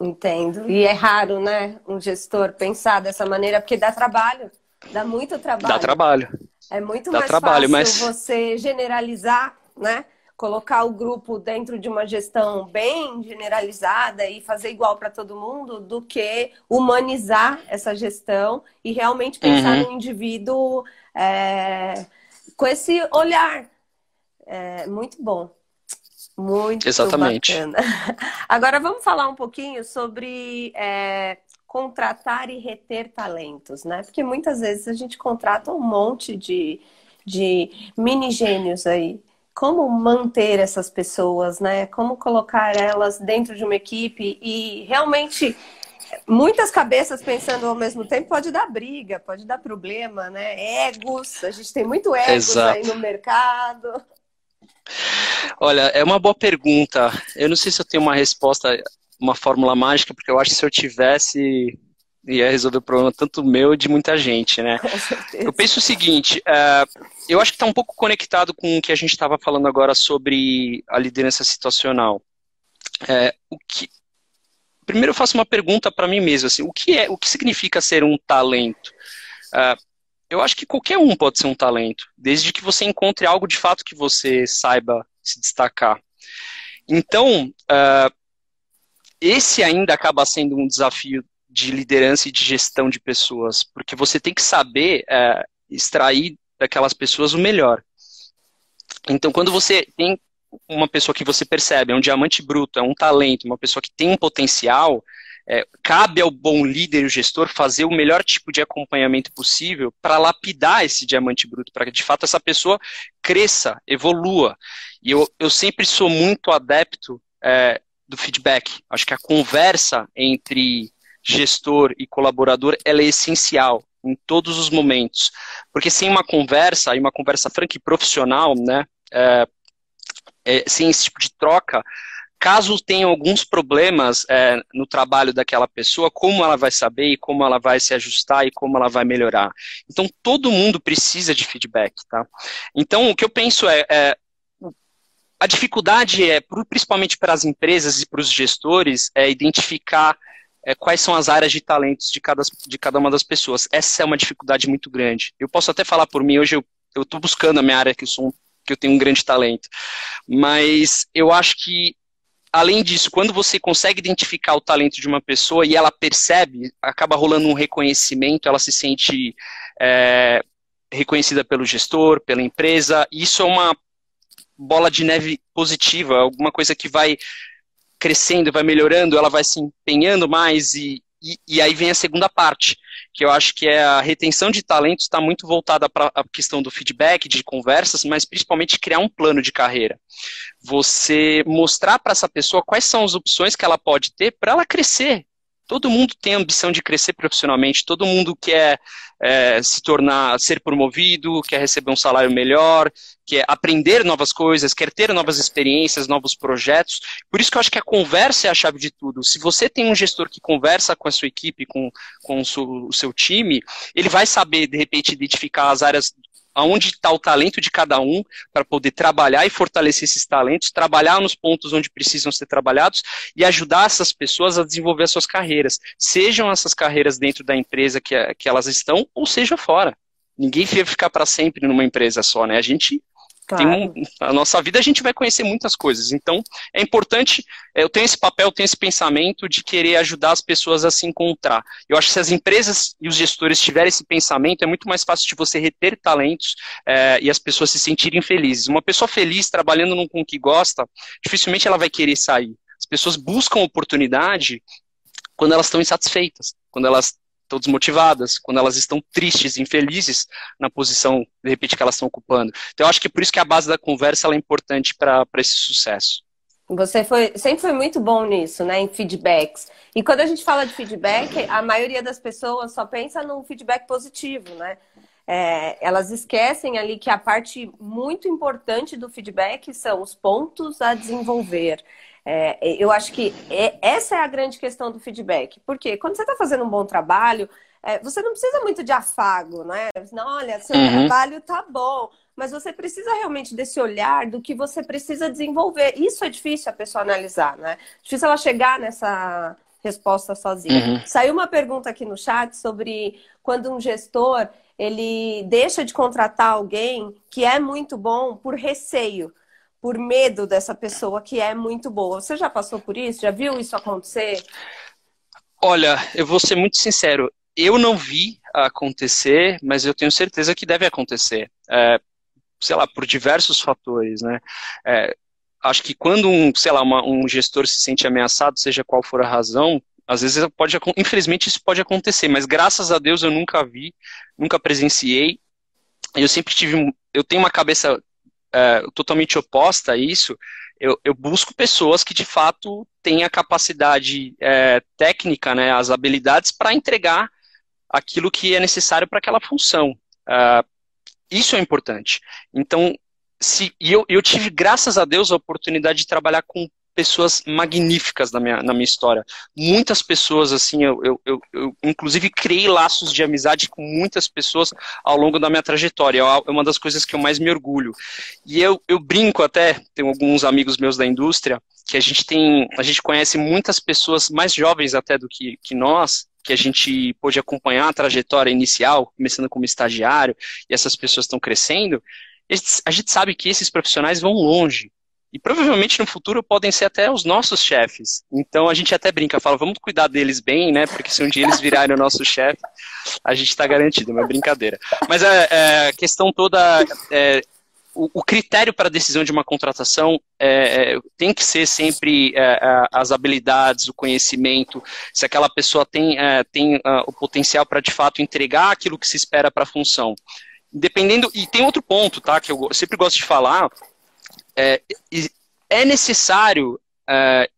Entendo. E é raro, né, um gestor pensar dessa maneira, porque dá trabalho. Dá muito trabalho. Dá trabalho. É muito dá mais trabalho, fácil mas... você generalizar, né? Colocar o grupo dentro de uma gestão bem generalizada e fazer igual para todo mundo, do que humanizar essa gestão e realmente pensar uhum. no indivíduo é, com esse olhar. É, muito bom. Muito Exatamente. bacana. Agora vamos falar um pouquinho sobre é, contratar e reter talentos, né? Porque muitas vezes a gente contrata um monte de, de mini gênios aí. Como manter essas pessoas, né? Como colocar elas dentro de uma equipe e realmente muitas cabeças pensando ao mesmo tempo pode dar briga, pode dar problema, né? Egos, a gente tem muito egos Exato. aí no mercado. Olha, é uma boa pergunta. Eu não sei se eu tenho uma resposta, uma fórmula mágica, porque eu acho que se eu tivesse, ia resolver o problema tanto meu de muita gente, né? Eu penso o seguinte, uh, eu acho que está um pouco conectado com o que a gente estava falando agora sobre a liderança situacional. É, o que, primeiro eu faço uma pergunta para mim mesmo, assim, o que é, o que significa ser um talento? Uh, eu acho que qualquer um pode ser um talento, desde que você encontre algo de fato que você saiba se destacar. Então, uh, esse ainda acaba sendo um desafio de liderança e de gestão de pessoas, porque você tem que saber uh, extrair daquelas pessoas o melhor. Então, quando você tem uma pessoa que você percebe, é um diamante bruto, é um talento, uma pessoa que tem um potencial, é, cabe ao bom líder e gestor fazer o melhor tipo de acompanhamento possível para lapidar esse diamante bruto, para que de fato essa pessoa cresça, evolua. E eu, eu sempre sou muito adepto é, do feedback. Acho que a conversa entre gestor e colaborador ela é essencial em todos os momentos. Porque sem uma conversa, e uma conversa franca e profissional, né, é, é, sem esse tipo de troca, caso tenha alguns problemas é, no trabalho daquela pessoa, como ela vai saber e como ela vai se ajustar e como ela vai melhorar. Então, todo mundo precisa de feedback, tá? Então, o que eu penso é, é a dificuldade é, principalmente para as empresas e para os gestores, é identificar é, quais são as áreas de talentos de cada, de cada uma das pessoas. Essa é uma dificuldade muito grande. Eu posso até falar por mim, hoje eu estou buscando a minha área que eu sou que eu tenho um grande talento. Mas eu acho que, além disso, quando você consegue identificar o talento de uma pessoa e ela percebe, acaba rolando um reconhecimento, ela se sente é, reconhecida pelo gestor, pela empresa, e isso é uma bola de neve positiva, alguma coisa que vai crescendo, vai melhorando, ela vai se empenhando mais e, e, e, aí vem a segunda parte, que eu acho que é a retenção de talentos está muito voltada para a questão do feedback, de conversas, mas principalmente criar um plano de carreira. Você mostrar para essa pessoa quais são as opções que ela pode ter para ela crescer, Todo mundo tem ambição de crescer profissionalmente, todo mundo quer é, se tornar, ser promovido, quer receber um salário melhor, quer aprender novas coisas, quer ter novas experiências, novos projetos. Por isso que eu acho que a conversa é a chave de tudo. Se você tem um gestor que conversa com a sua equipe, com, com o, seu, o seu time, ele vai saber, de repente, identificar as áreas aonde está o talento de cada um para poder trabalhar e fortalecer esses talentos, trabalhar nos pontos onde precisam ser trabalhados e ajudar essas pessoas a desenvolver as suas carreiras, sejam essas carreiras dentro da empresa que, que elas estão ou seja fora. Ninguém vai ficar para sempre numa empresa só, né? A gente Claro. Um, a nossa vida a gente vai conhecer muitas coisas. Então, é importante, é, eu tenho esse papel, tenho esse pensamento de querer ajudar as pessoas a se encontrar. Eu acho que se as empresas e os gestores tiverem esse pensamento, é muito mais fácil de você reter talentos é, e as pessoas se sentirem felizes. Uma pessoa feliz, trabalhando num com o que gosta, dificilmente ela vai querer sair. As pessoas buscam oportunidade quando elas estão insatisfeitas, quando elas estão desmotivadas, quando elas estão tristes, infelizes na posição, de repente, que elas estão ocupando. Então, eu acho que é por isso que a base da conversa é importante para esse sucesso. Você foi, sempre foi muito bom nisso, né? Em feedbacks. E quando a gente fala de feedback, a maioria das pessoas só pensa no feedback positivo, né? É, elas esquecem ali que a parte muito importante do feedback são os pontos a desenvolver. É, eu acho que é, essa é a grande questão do feedback. Porque quando você está fazendo um bom trabalho, é, você não precisa muito de afago, né? Não, olha, seu uhum. trabalho tá bom. Mas você precisa realmente desse olhar do que você precisa desenvolver. Isso é difícil a pessoa analisar, né? Difícil ela chegar nessa resposta sozinha. Uhum. Saiu uma pergunta aqui no chat sobre quando um gestor ele deixa de contratar alguém que é muito bom por receio por medo dessa pessoa que é muito boa. Você já passou por isso? Já viu isso acontecer? Olha, eu vou ser muito sincero. Eu não vi acontecer, mas eu tenho certeza que deve acontecer. É, sei lá, por diversos fatores, né? É, acho que quando um, sei lá, uma, um gestor se sente ameaçado, seja qual for a razão, às vezes pode, infelizmente isso pode acontecer, mas graças a Deus eu nunca vi, nunca presenciei. Eu sempre tive, eu tenho uma cabeça é, totalmente oposta a isso, eu, eu busco pessoas que de fato têm a capacidade é, técnica, né, as habilidades para entregar aquilo que é necessário para aquela função. Uh, isso é importante. Então, se, e eu, eu tive, graças a Deus, a oportunidade de trabalhar com pessoas magníficas na minha, na minha história. Muitas pessoas, assim, eu, eu, eu, eu, inclusive criei laços de amizade com muitas pessoas ao longo da minha trajetória. É uma das coisas que eu mais me orgulho. E eu, eu brinco até, tenho alguns amigos meus da indústria, que a gente tem, a gente conhece muitas pessoas mais jovens até do que, que nós, que a gente pôde acompanhar a trajetória inicial, começando como estagiário, e essas pessoas estão crescendo, a gente sabe que esses profissionais vão longe. E provavelmente no futuro podem ser até os nossos chefes. Então a gente até brinca, fala, vamos cuidar deles bem, né? Porque se um dia eles virarem o nosso chefe, a gente está garantido, é uma brincadeira. Mas a, é, é, a questão toda. É, o, critério para a decisão de uma contratação é, é, tem que ser sempre é, as habilidades, o conhecimento, se aquela pessoa tem, tem o potencial para de fato entregar aquilo que se espera para a função. Dependendo, e tem outro ponto, tá? Que eu sempre gosto de falar, é, é necessário, é,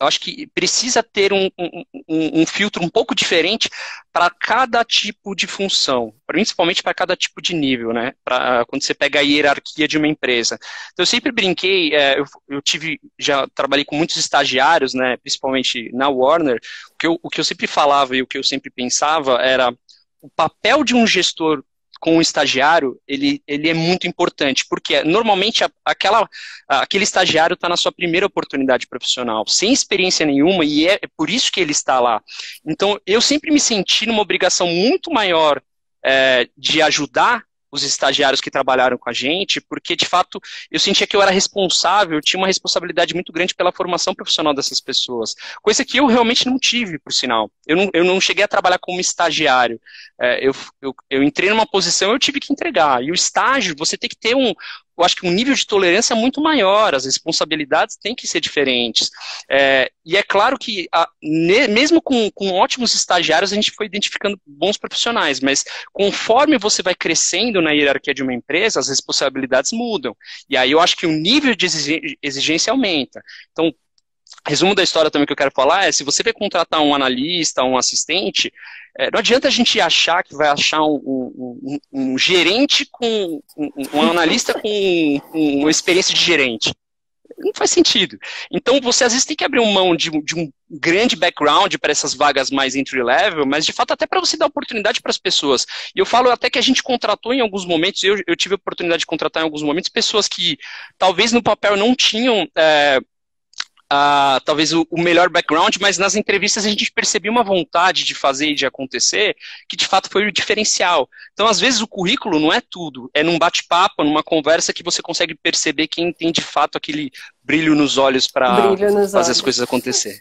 eu acho que precisa ter um, um, um filtro um pouco diferente para cada tipo de função, principalmente para cada tipo de nível, né? Pra, quando você pega a hierarquia de uma empresa. Então, eu sempre brinquei, é, eu, eu, tive, já trabalhei com muitos estagiários, né? Principalmente na Warner. O que, eu, o que eu sempre falava e o que eu sempre pensava era o papel de um gestor com o estagiário, ele, ele é muito importante, porque normalmente a, aquela, aquele estagiário está na sua primeira oportunidade profissional, sem experiência nenhuma, e é, é por isso que ele está lá. Então, eu sempre me senti numa obrigação muito maior é, de ajudar os estagiários que trabalharam com a gente, porque de fato eu sentia que eu era responsável, eu tinha uma responsabilidade muito grande pela formação profissional dessas pessoas. Coisa que eu realmente não tive, por sinal. Eu não, eu não cheguei a trabalhar como estagiário. É, eu, eu, eu entrei numa posição eu tive que entregar. E o estágio, você tem que ter um, eu acho que um nível de tolerância muito maior, as responsabilidades têm que ser diferentes. É, e é claro que, a, ne, mesmo com, com ótimos estagiários, a gente foi identificando bons profissionais, mas conforme você vai crescendo na hierarquia de uma empresa, as responsabilidades mudam. E aí eu acho que o nível de exigência aumenta. Então, resumo da história também que eu quero falar é, se você vai contratar um analista, um assistente, é, não adianta a gente achar que vai achar um, um, um, um gerente com, um, analista com, uma experiência de gerente. Não faz sentido. Então, você às vezes tem que abrir mão de, de um grande background para essas vagas mais entry level, mas de fato até para você dar oportunidade para as pessoas. E eu falo até que a gente contratou em alguns momentos, eu, eu tive a oportunidade de contratar em alguns momentos pessoas que talvez no papel não tinham. É, uh, talvez o, o, melhor background, mas nas entrevistas a gente percebia uma vontade de fazer e de acontecer que de fato foi o diferencial. Então, às vezes, o currículo não é tudo, é num bate-papo, numa conversa que você consegue perceber quem tem de fato aquele brilho nos olhos para fazer olhos. as coisas acontecer.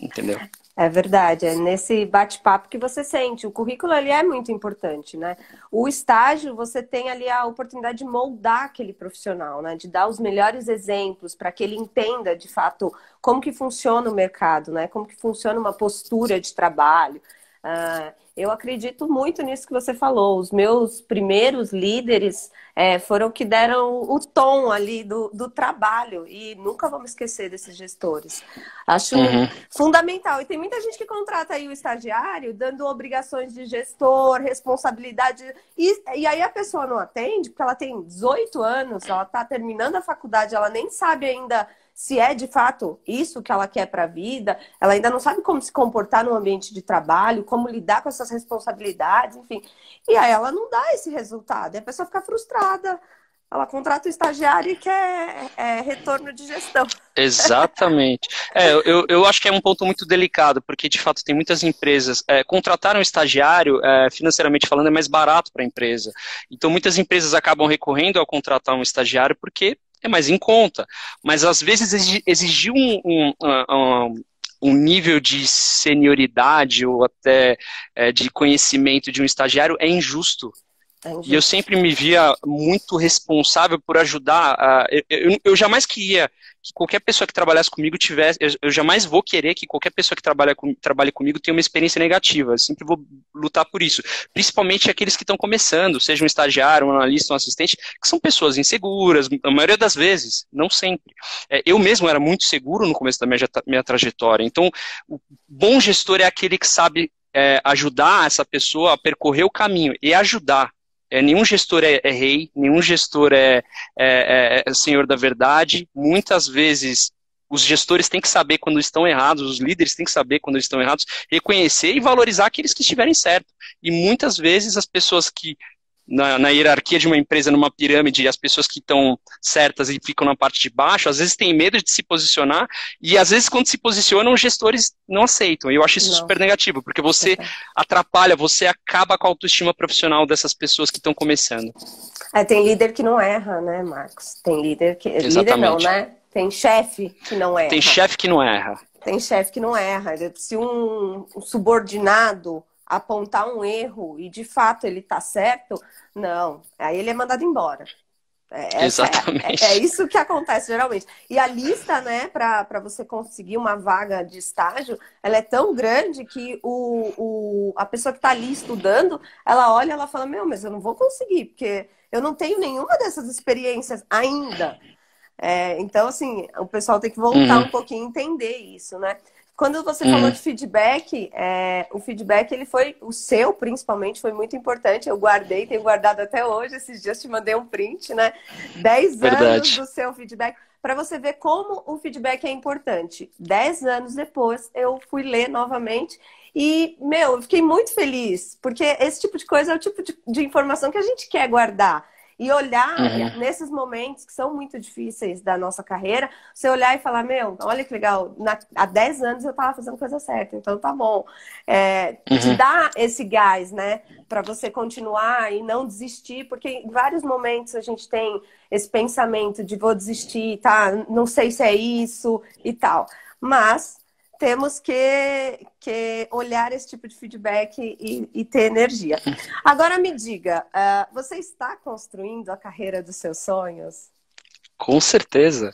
Entendeu? É verdade, é nesse bate-papo que você sente. O currículo ali é muito importante, né? O estágio, você tem ali a oportunidade de moldar aquele profissional, né? De dar os melhores exemplos para que ele entenda, de fato, como que funciona o mercado, né? Como que funciona uma postura de trabalho. Uh, eu acredito muito nisso que você falou. Os meus primeiros líderes é, foram que deram o tom ali do, do trabalho e nunca vamos esquecer desses gestores. Acho uhum. fundamental. E tem muita gente que contrata aí o estagiário dando obrigações de gestor, responsabilidade. E, e aí a pessoa não atende, porque ela tem 18 anos, ela está terminando a faculdade, ela nem sabe ainda se é de fato isso que ela quer para a vida, ela ainda não sabe como se comportar no ambiente de trabalho, como lidar com essas responsabilidades, enfim. E aí ela não dá esse resultado, e a pessoa fica frustrada. Ela contrata o estagiário e quer é, retorno de gestão. Exatamente. É, eu, eu acho que é um ponto muito delicado, porque de fato tem muitas empresas. É, contratar um estagiário, é, financeiramente falando, é mais barato para a empresa. Então muitas empresas acabam recorrendo ao contratar um estagiário porque é mais em conta. Mas às vezes exigir um, um, um, um nível de senioridade ou até é, de conhecimento de um estagiário é injusto. É e eu sempre me via muito responsável por ajudar. A, eu, eu, eu, jamais queria que qualquer pessoa que trabalhasse comigo tivesse. Eu, eu jamais vou querer que qualquer pessoa que trabalha com, trabalhe comigo tenha uma experiência negativa. Eu sempre vou lutar por isso. Principalmente aqueles que estão começando, seja um estagiário, um analista, um assistente, que são pessoas inseguras, a maioria das vezes, não sempre. É, eu mesmo era muito seguro no começo da minha, minha trajetória. Então, o bom gestor é aquele que sabe é, ajudar essa pessoa a percorrer o caminho e ajudar. É, nenhum gestor é, é, rei, nenhum gestor é, é, é, senhor da verdade. Muitas vezes os gestores têm que saber quando estão errados, os líderes têm que saber quando estão errados, reconhecer e valorizar aqueles que estiverem certos. E muitas vezes as pessoas que na, na, hierarquia de uma empresa, numa pirâmide, as pessoas que estão certas e ficam na parte de baixo, às vezes têm medo de se posicionar, e às vezes, quando se posicionam, os gestores não aceitam. E eu acho isso não. super negativo, porque você atrapalha, você acaba com a autoestima profissional dessas pessoas que estão começando. É, tem líder que não erra, né, Marcos? Tem líder que. Exatamente. Líder não, né? Tem chefe que não erra. Tem chefe que não erra. Tem chefe que não erra. Se um, um subordinado apontar um erro e de fato ele está certo, não, aí ele é mandado embora. É, Exatamente. É, é, isso que acontece geralmente. E a lista, né, para você conseguir uma vaga de estágio, ela é tão grande que o, o, a pessoa que está ali estudando, ela olha ela fala, meu, mas eu não vou conseguir, porque eu não tenho nenhuma dessas experiências ainda. É, então, assim, o pessoal tem que voltar uhum. um pouquinho e entender isso, né? Quando você falou uhum. de feedback, é, o feedback ele foi o seu principalmente foi muito importante. Eu guardei, tenho guardado até hoje. Esses dias te mandei um print, né? Dez Verdade. anos do seu feedback para você ver como o feedback é importante. Dez anos depois, eu fui ler novamente e, meu, eu fiquei muito feliz, porque esse tipo de coisa é o tipo de, de informação que a gente quer guardar. E olhar uhum. nesses momentos que são muito difíceis da nossa carreira, você olhar e falar, meu, olha que legal, na, há 10 anos eu estava fazendo coisa certa, então tá bom. É, uhum. Te dá esse gás, né? para você continuar e não desistir, porque em vários momentos a gente tem esse pensamento de vou desistir, tá? Não sei se é isso e tal. Mas temos que, que olhar esse tipo de feedback e, e ter energia. Agora me diga, uh, você está construindo a carreira dos seus sonhos? Com certeza.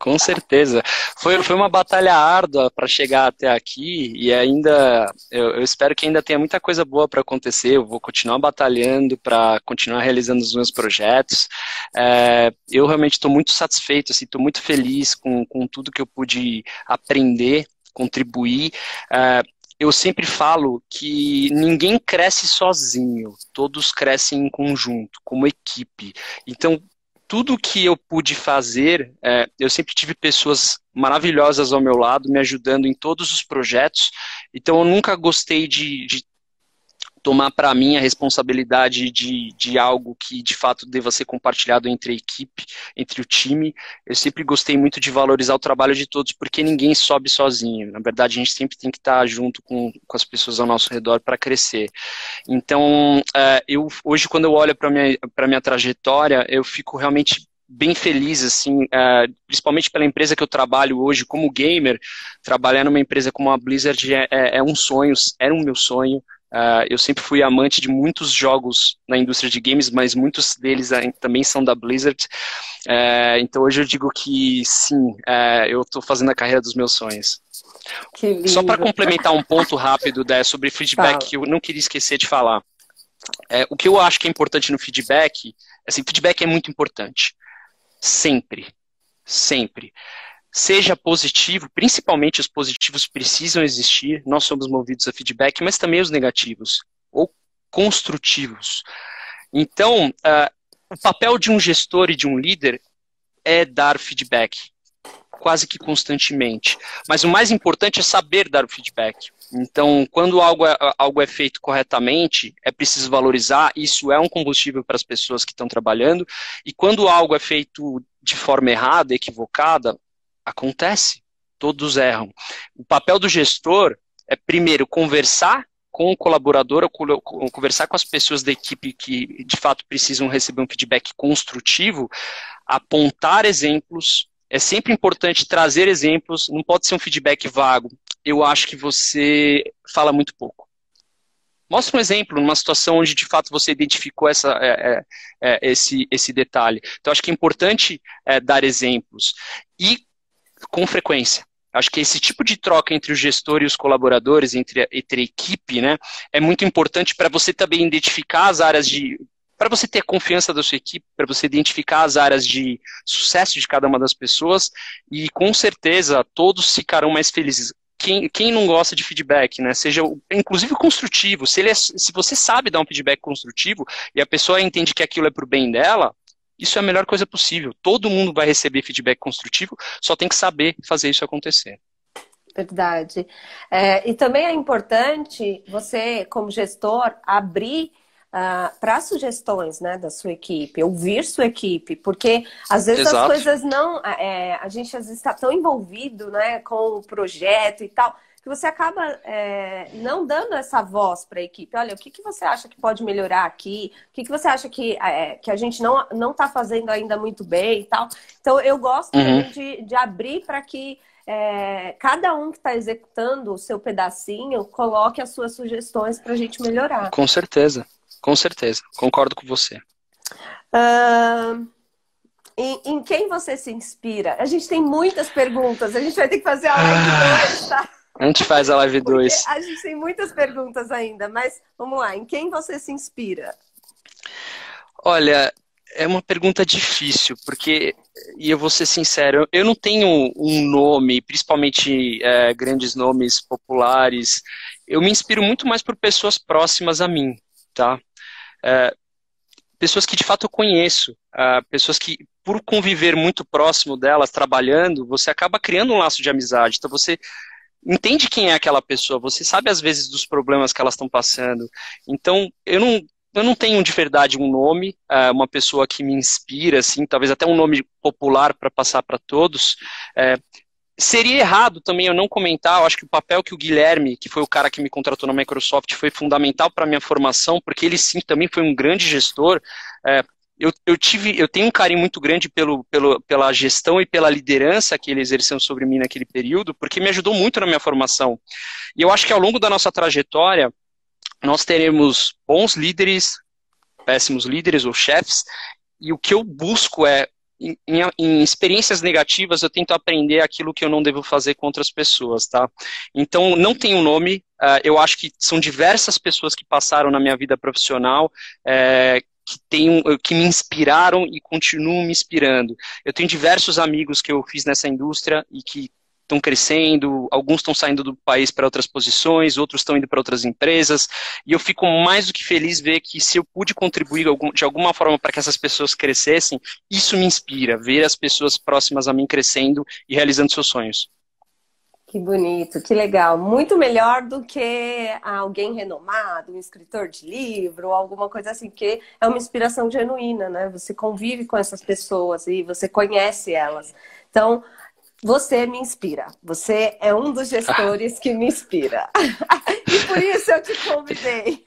Com certeza. Foi, foi uma batalha árdua para chegar até aqui e ainda eu, eu, espero que ainda tenha muita coisa boa para acontecer. Eu vou continuar batalhando para continuar realizando os meus projetos. É, eu realmente estou muito satisfeito, estou assim, muito feliz com, com tudo que eu pude aprender contribuir. Uh, eu sempre falo que ninguém cresce sozinho, todos crescem em conjunto, como equipe. Então, tudo que eu pude fazer, é, eu sempre tive pessoas maravilhosas ao meu lado, me ajudando em todos os projetos. Então, eu nunca gostei de, de tomar para mim a responsabilidade de, de algo que de fato deva ser compartilhado entre a equipe, entre o time. Eu sempre gostei muito de valorizar o trabalho de todos, porque ninguém sobe sozinho. Na verdade, a gente sempre tem que estar junto com, com as pessoas ao nosso redor para crescer. Então, é, eu hoje, quando eu olho para minha para minha trajetória, eu fico realmente bem feliz, assim, é, principalmente pela empresa que eu trabalho hoje como gamer, trabalhar numa empresa como a Blizzard é, é, é um sonho, era um meu sonho, Uh, eu sempre fui amante de muitos jogos na indústria de games, mas muitos deles também são da Blizzard. Uh, então hoje eu digo que sim, uh, eu estou fazendo a carreira dos meus sonhos. Só para complementar um ponto rápido né, sobre feedback que eu não queria esquecer de falar. É, o que eu acho que é importante no feedback, assim, feedback é muito importante. Sempre. Sempre seja positivo, principalmente os positivos precisam existir, nós somos movidos a feedback, mas também os negativos, ou construtivos. Então, uh, o papel de um gestor e de um líder é dar feedback, quase que constantemente. Mas o mais importante é saber dar o feedback. Então, quando algo é, algo é feito corretamente, é preciso valorizar, isso é um combustível para as pessoas que estão trabalhando, e quando algo é feito de forma errada, equivocada, Acontece, todos erram. O papel do gestor é, primeiro, conversar com o colaborador, conversar com as pessoas da equipe que de fato precisam receber um feedback construtivo, apontar exemplos. É sempre importante trazer exemplos, não pode ser um feedback vago. Eu acho que você fala muito pouco. Mostra um exemplo numa situação onde de fato você identificou essa, é, é, é esse, esse detalhe. Então, acho que é importante é, dar exemplos. E com frequência. Acho que esse tipo de troca entre o gestor e os colaboradores, entre a, entre a equipe, né, é muito importante para você também identificar as áreas de. Para você ter confiança da sua equipe, para você identificar as áreas de sucesso de cada uma das pessoas, e com certeza todos ficarão mais felizes. Quem, quem não gosta de feedback, né? Seja inclusive construtivo. Se, ele é, se você sabe dar um feedback construtivo e a pessoa entende que aquilo é para o bem dela, isso é a melhor coisa possível. Todo mundo vai receber feedback construtivo, só tem que saber fazer isso acontecer. Verdade. É, e também é importante você, como gestor, abrir uh, para sugestões né, da sua equipe, ouvir sua equipe, porque às vezes Exato. as coisas não. É, a gente às vezes está tão envolvido né, com o projeto e tal que você acaba é, não dando essa voz para a equipe. Olha, o que, que você acha que pode melhorar aqui? O que, que você acha que, é, que a gente não não está fazendo ainda muito bem e tal? Então, eu gosto uhum. de, de abrir para que é, cada um que está executando o seu pedacinho coloque as suas sugestões para a gente melhorar. Com certeza, com certeza. Concordo com você. Uh... Em, em, quem você se inspira? A gente tem muitas perguntas, a gente vai ter que fazer a live 2, tá? A gente faz a live 2. A gente tem muitas perguntas ainda, mas vamos lá. Em quem você se inspira? Olha, é uma pergunta difícil, porque, e eu vou ser sincero, eu não tenho um nome, principalmente é, grandes nomes populares. Eu me inspiro muito mais por pessoas próximas a mim, tá? É, pessoas que de fato eu conheço, uh, pessoas que, por conviver muito próximo delas, trabalhando, você acaba criando um laço de amizade. Então você entende quem é aquela pessoa, você sabe às vezes dos problemas que elas estão passando. Então, eu não, eu não tenho de verdade um nome, é, uma pessoa que me inspira, assim, talvez até um nome popular para passar para todos. É, seria errado também eu não comentar, eu acho que o papel que o Guilherme, que foi o cara que me contratou na Microsoft, foi fundamental para a minha formação, porque ele sim também foi um grande gestor. É, eu, eu, tive, eu tenho um carinho muito grande pelo, pelo, pela gestão e pela liderança que ele exerceu sobre mim naquele período, porque me ajudou muito na minha formação. E eu acho que ao longo da nossa trajetória, nós teremos bons líderes, péssimos líderes ou chefes, e o que eu busco é, em, em, experiências negativas, eu tento aprender aquilo que eu não devo fazer com outras pessoas, tá? Então, não tem um nome, uh, eu acho que são diversas pessoas que passaram na minha vida profissional, uh, que, tenho, que me inspiraram e continuam me inspirando. Eu tenho diversos amigos que eu fiz nessa indústria e que estão crescendo, alguns estão saindo do país para outras posições, outros estão indo para outras empresas, e eu fico mais do que feliz ver que se eu pude contribuir de alguma forma para que essas pessoas crescessem, isso me inspira, ver as pessoas próximas a mim crescendo e realizando seus sonhos. Que bonito, que legal. Muito melhor do que alguém renomado, um escritor de livro, alguma coisa assim, porque é uma inspiração genuína, né? Você convive com essas pessoas e você conhece elas. Então, você me inspira. Você é um dos gestores que me inspira. e por isso eu te convidei.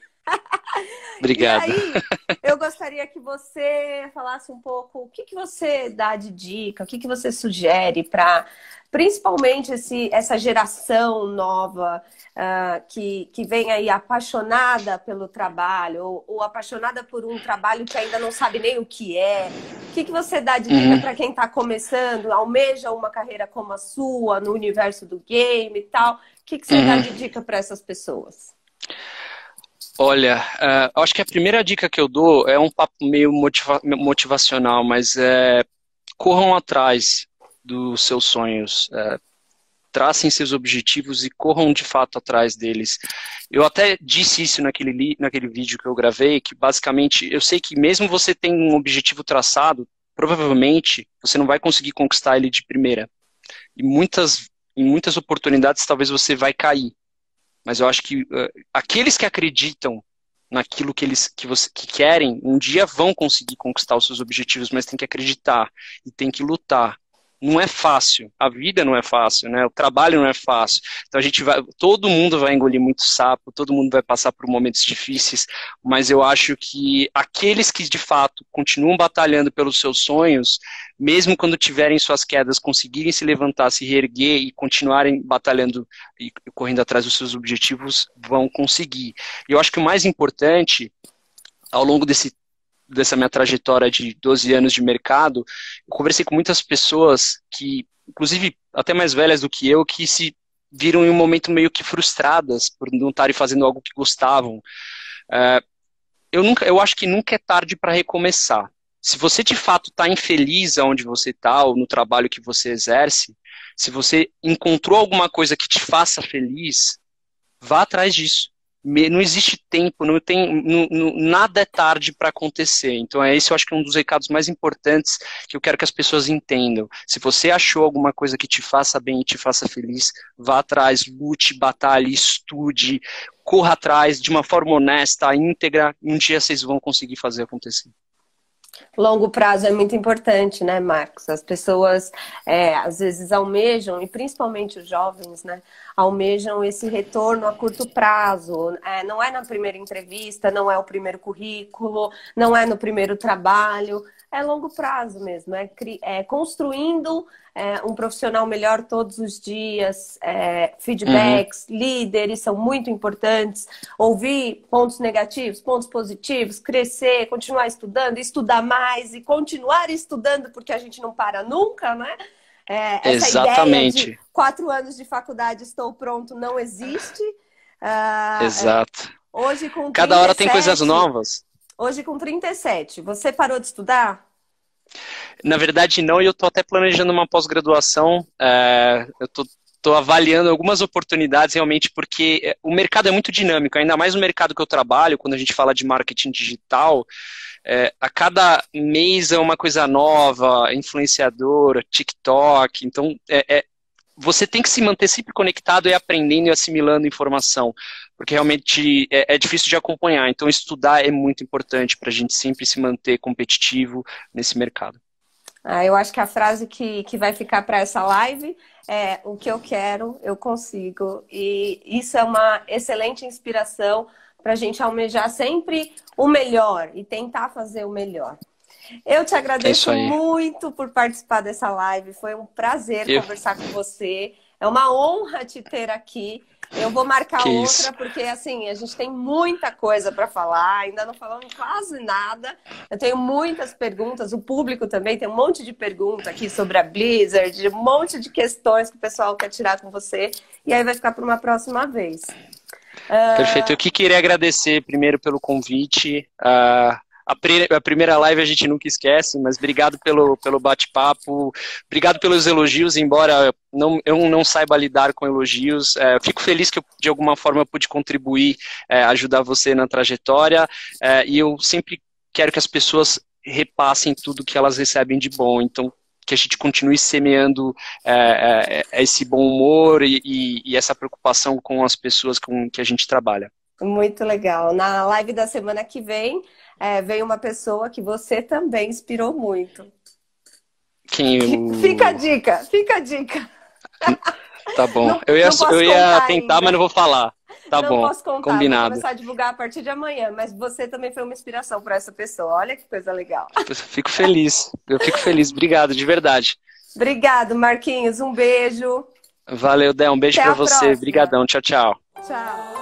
Obrigado. E aí, eu gostaria que você falasse um pouco o que, que você dá de dica, o que, que você sugere para principalmente esse, essa geração nova uh, que, que vem aí apaixonada pelo trabalho ou, ou, apaixonada por um trabalho que ainda não sabe nem o que é. O que, que você dá de dica uhum. para quem está começando, almeja uma carreira como a sua, no universo do game e tal? O que, que você uhum. dá de dica para essas pessoas? Olha, uh, acho que a primeira dica que eu dou é um papo meio motiva motivacional, mas é corram atrás, dos seus sonhos. É, tracem seus objetivos e corram de fato atrás deles. Eu até disse isso naquele, naquele vídeo que eu gravei, que basicamente eu sei que mesmo você tem um objetivo traçado, provavelmente você não vai conseguir conquistar ele de primeira. E muitas, em muitas oportunidades talvez você vai cair. Mas eu acho que uh, aqueles que acreditam naquilo que eles que, você, que querem, um dia vão conseguir conquistar os seus objetivos, mas tem que acreditar e tem que lutar não é fácil. A vida não é fácil, né? O trabalho não é fácil. Então a gente vai, todo mundo vai engolir muito sapo, todo mundo vai passar por momentos difíceis, mas eu acho que aqueles que de fato continuam batalhando pelos seus sonhos, mesmo quando tiverem suas quedas, conseguirem se levantar, se reerguer e continuarem batalhando e correndo atrás dos seus objetivos, vão conseguir. E eu acho que o mais importante ao longo desse dessa minha trajetória de 12 anos de mercado, eu conversei com muitas pessoas que, inclusive até mais velhas do que eu, que se viram em um momento meio que frustradas por não estarem fazendo algo que gostavam. É, eu, nunca, eu acho que nunca é tarde para recomeçar. Se você de fato está infeliz onde você está, ou no trabalho que você exerce, se você encontrou alguma coisa que te faça feliz, vá atrás disso não existe tempo, não tem, não, não, nada é tarde para acontecer. Então, é esse eu acho que é um dos recados mais importantes que eu quero que as pessoas entendam. Se você achou alguma coisa que te faça bem e te faça feliz, vá atrás, lute, batalhe, estude, corra atrás de uma forma honesta, íntegra. Um dia vocês vão conseguir fazer acontecer longo prazo é muito importante, né, Marcos? As pessoas é, às vezes almejam, e principalmente os jovens, né, almejam esse retorno a curto prazo. É, não é na primeira entrevista, não é o primeiro currículo, não é no primeiro trabalho é longo prazo mesmo, é, é construindo é, um profissional melhor todos os dias, é, feedbacks, uhum. líderes são muito importantes, ouvir pontos negativos, pontos positivos, crescer, continuar estudando, estudar mais e continuar estudando, porque a gente não para nunca, né? É, essa Exatamente. ideia de quatro anos de faculdade, estou pronto, não existe. Uh, Exato. hoje com 37, Cada hora tem coisas novas. Hoje com 37, você parou de estudar? Na verdade, não, e eu estou até planejando uma pós-graduação. É, eu estou avaliando algumas oportunidades realmente, porque é, o mercado é muito dinâmico, ainda mais no mercado que eu trabalho, quando a gente fala de marketing digital. É, a cada mês é uma coisa nova, influenciador, TikTok. Então, é, é, você tem que se manter sempre conectado e aprendendo e assimilando informação, porque realmente é, é difícil de acompanhar. Então, estudar é muito importante para a gente sempre se manter competitivo nesse mercado. Ah, eu acho que a frase que, que vai ficar para essa live é: o que eu quero, eu consigo. E isso é uma excelente inspiração para a gente almejar sempre o melhor e tentar fazer o melhor. Eu te agradeço é muito por participar dessa live. Foi um prazer Eu... conversar com você. É uma honra te ter aqui. Eu vou marcar que outra, isso. porque assim, a gente tem muita coisa para falar, ainda não falamos quase nada. Eu tenho muitas perguntas, o público também tem um monte de perguntas aqui sobre a Blizzard, um monte de questões que o pessoal quer tirar com você, e aí vai ficar para uma próxima vez. Perfeito. Eu que queria agradecer primeiro pelo convite. Uh, a, pre, a, primeira live a gente nunca esquece, mas obrigado pelo, pelo bate-papo, obrigado pelos elogios, embora não, eu não saiba lidar com elogios. É, fico feliz que eu, de alguma forma, pude contribuir, é, ajudar você na trajetória, é, e eu sempre quero que as pessoas repassem tudo que elas recebem de bom. Então, que a gente continue semeando é, é, esse bom humor e, e, e essa preocupação com as pessoas com que a gente trabalha. Muito legal. Na live da semana que vem, é, veio uma pessoa que você também inspirou muito. Quem? Fica a dica, fica a dica. Tá bom. Não, eu ia, eu ia tentar, ainda. mas não vou falar. Tá não bom. Posso contar, Combinado. Vou começar a divulgar a partir de amanhã, mas você também foi uma inspiração para essa pessoa. Olha que coisa legal. Eu fico feliz. Eu fico feliz. Obrigado, de verdade. Obrigado, Marquinhos. Um beijo. Valeu, Dé. Um beijo para você. Obrigadão. Tchau, tchau. Tchau.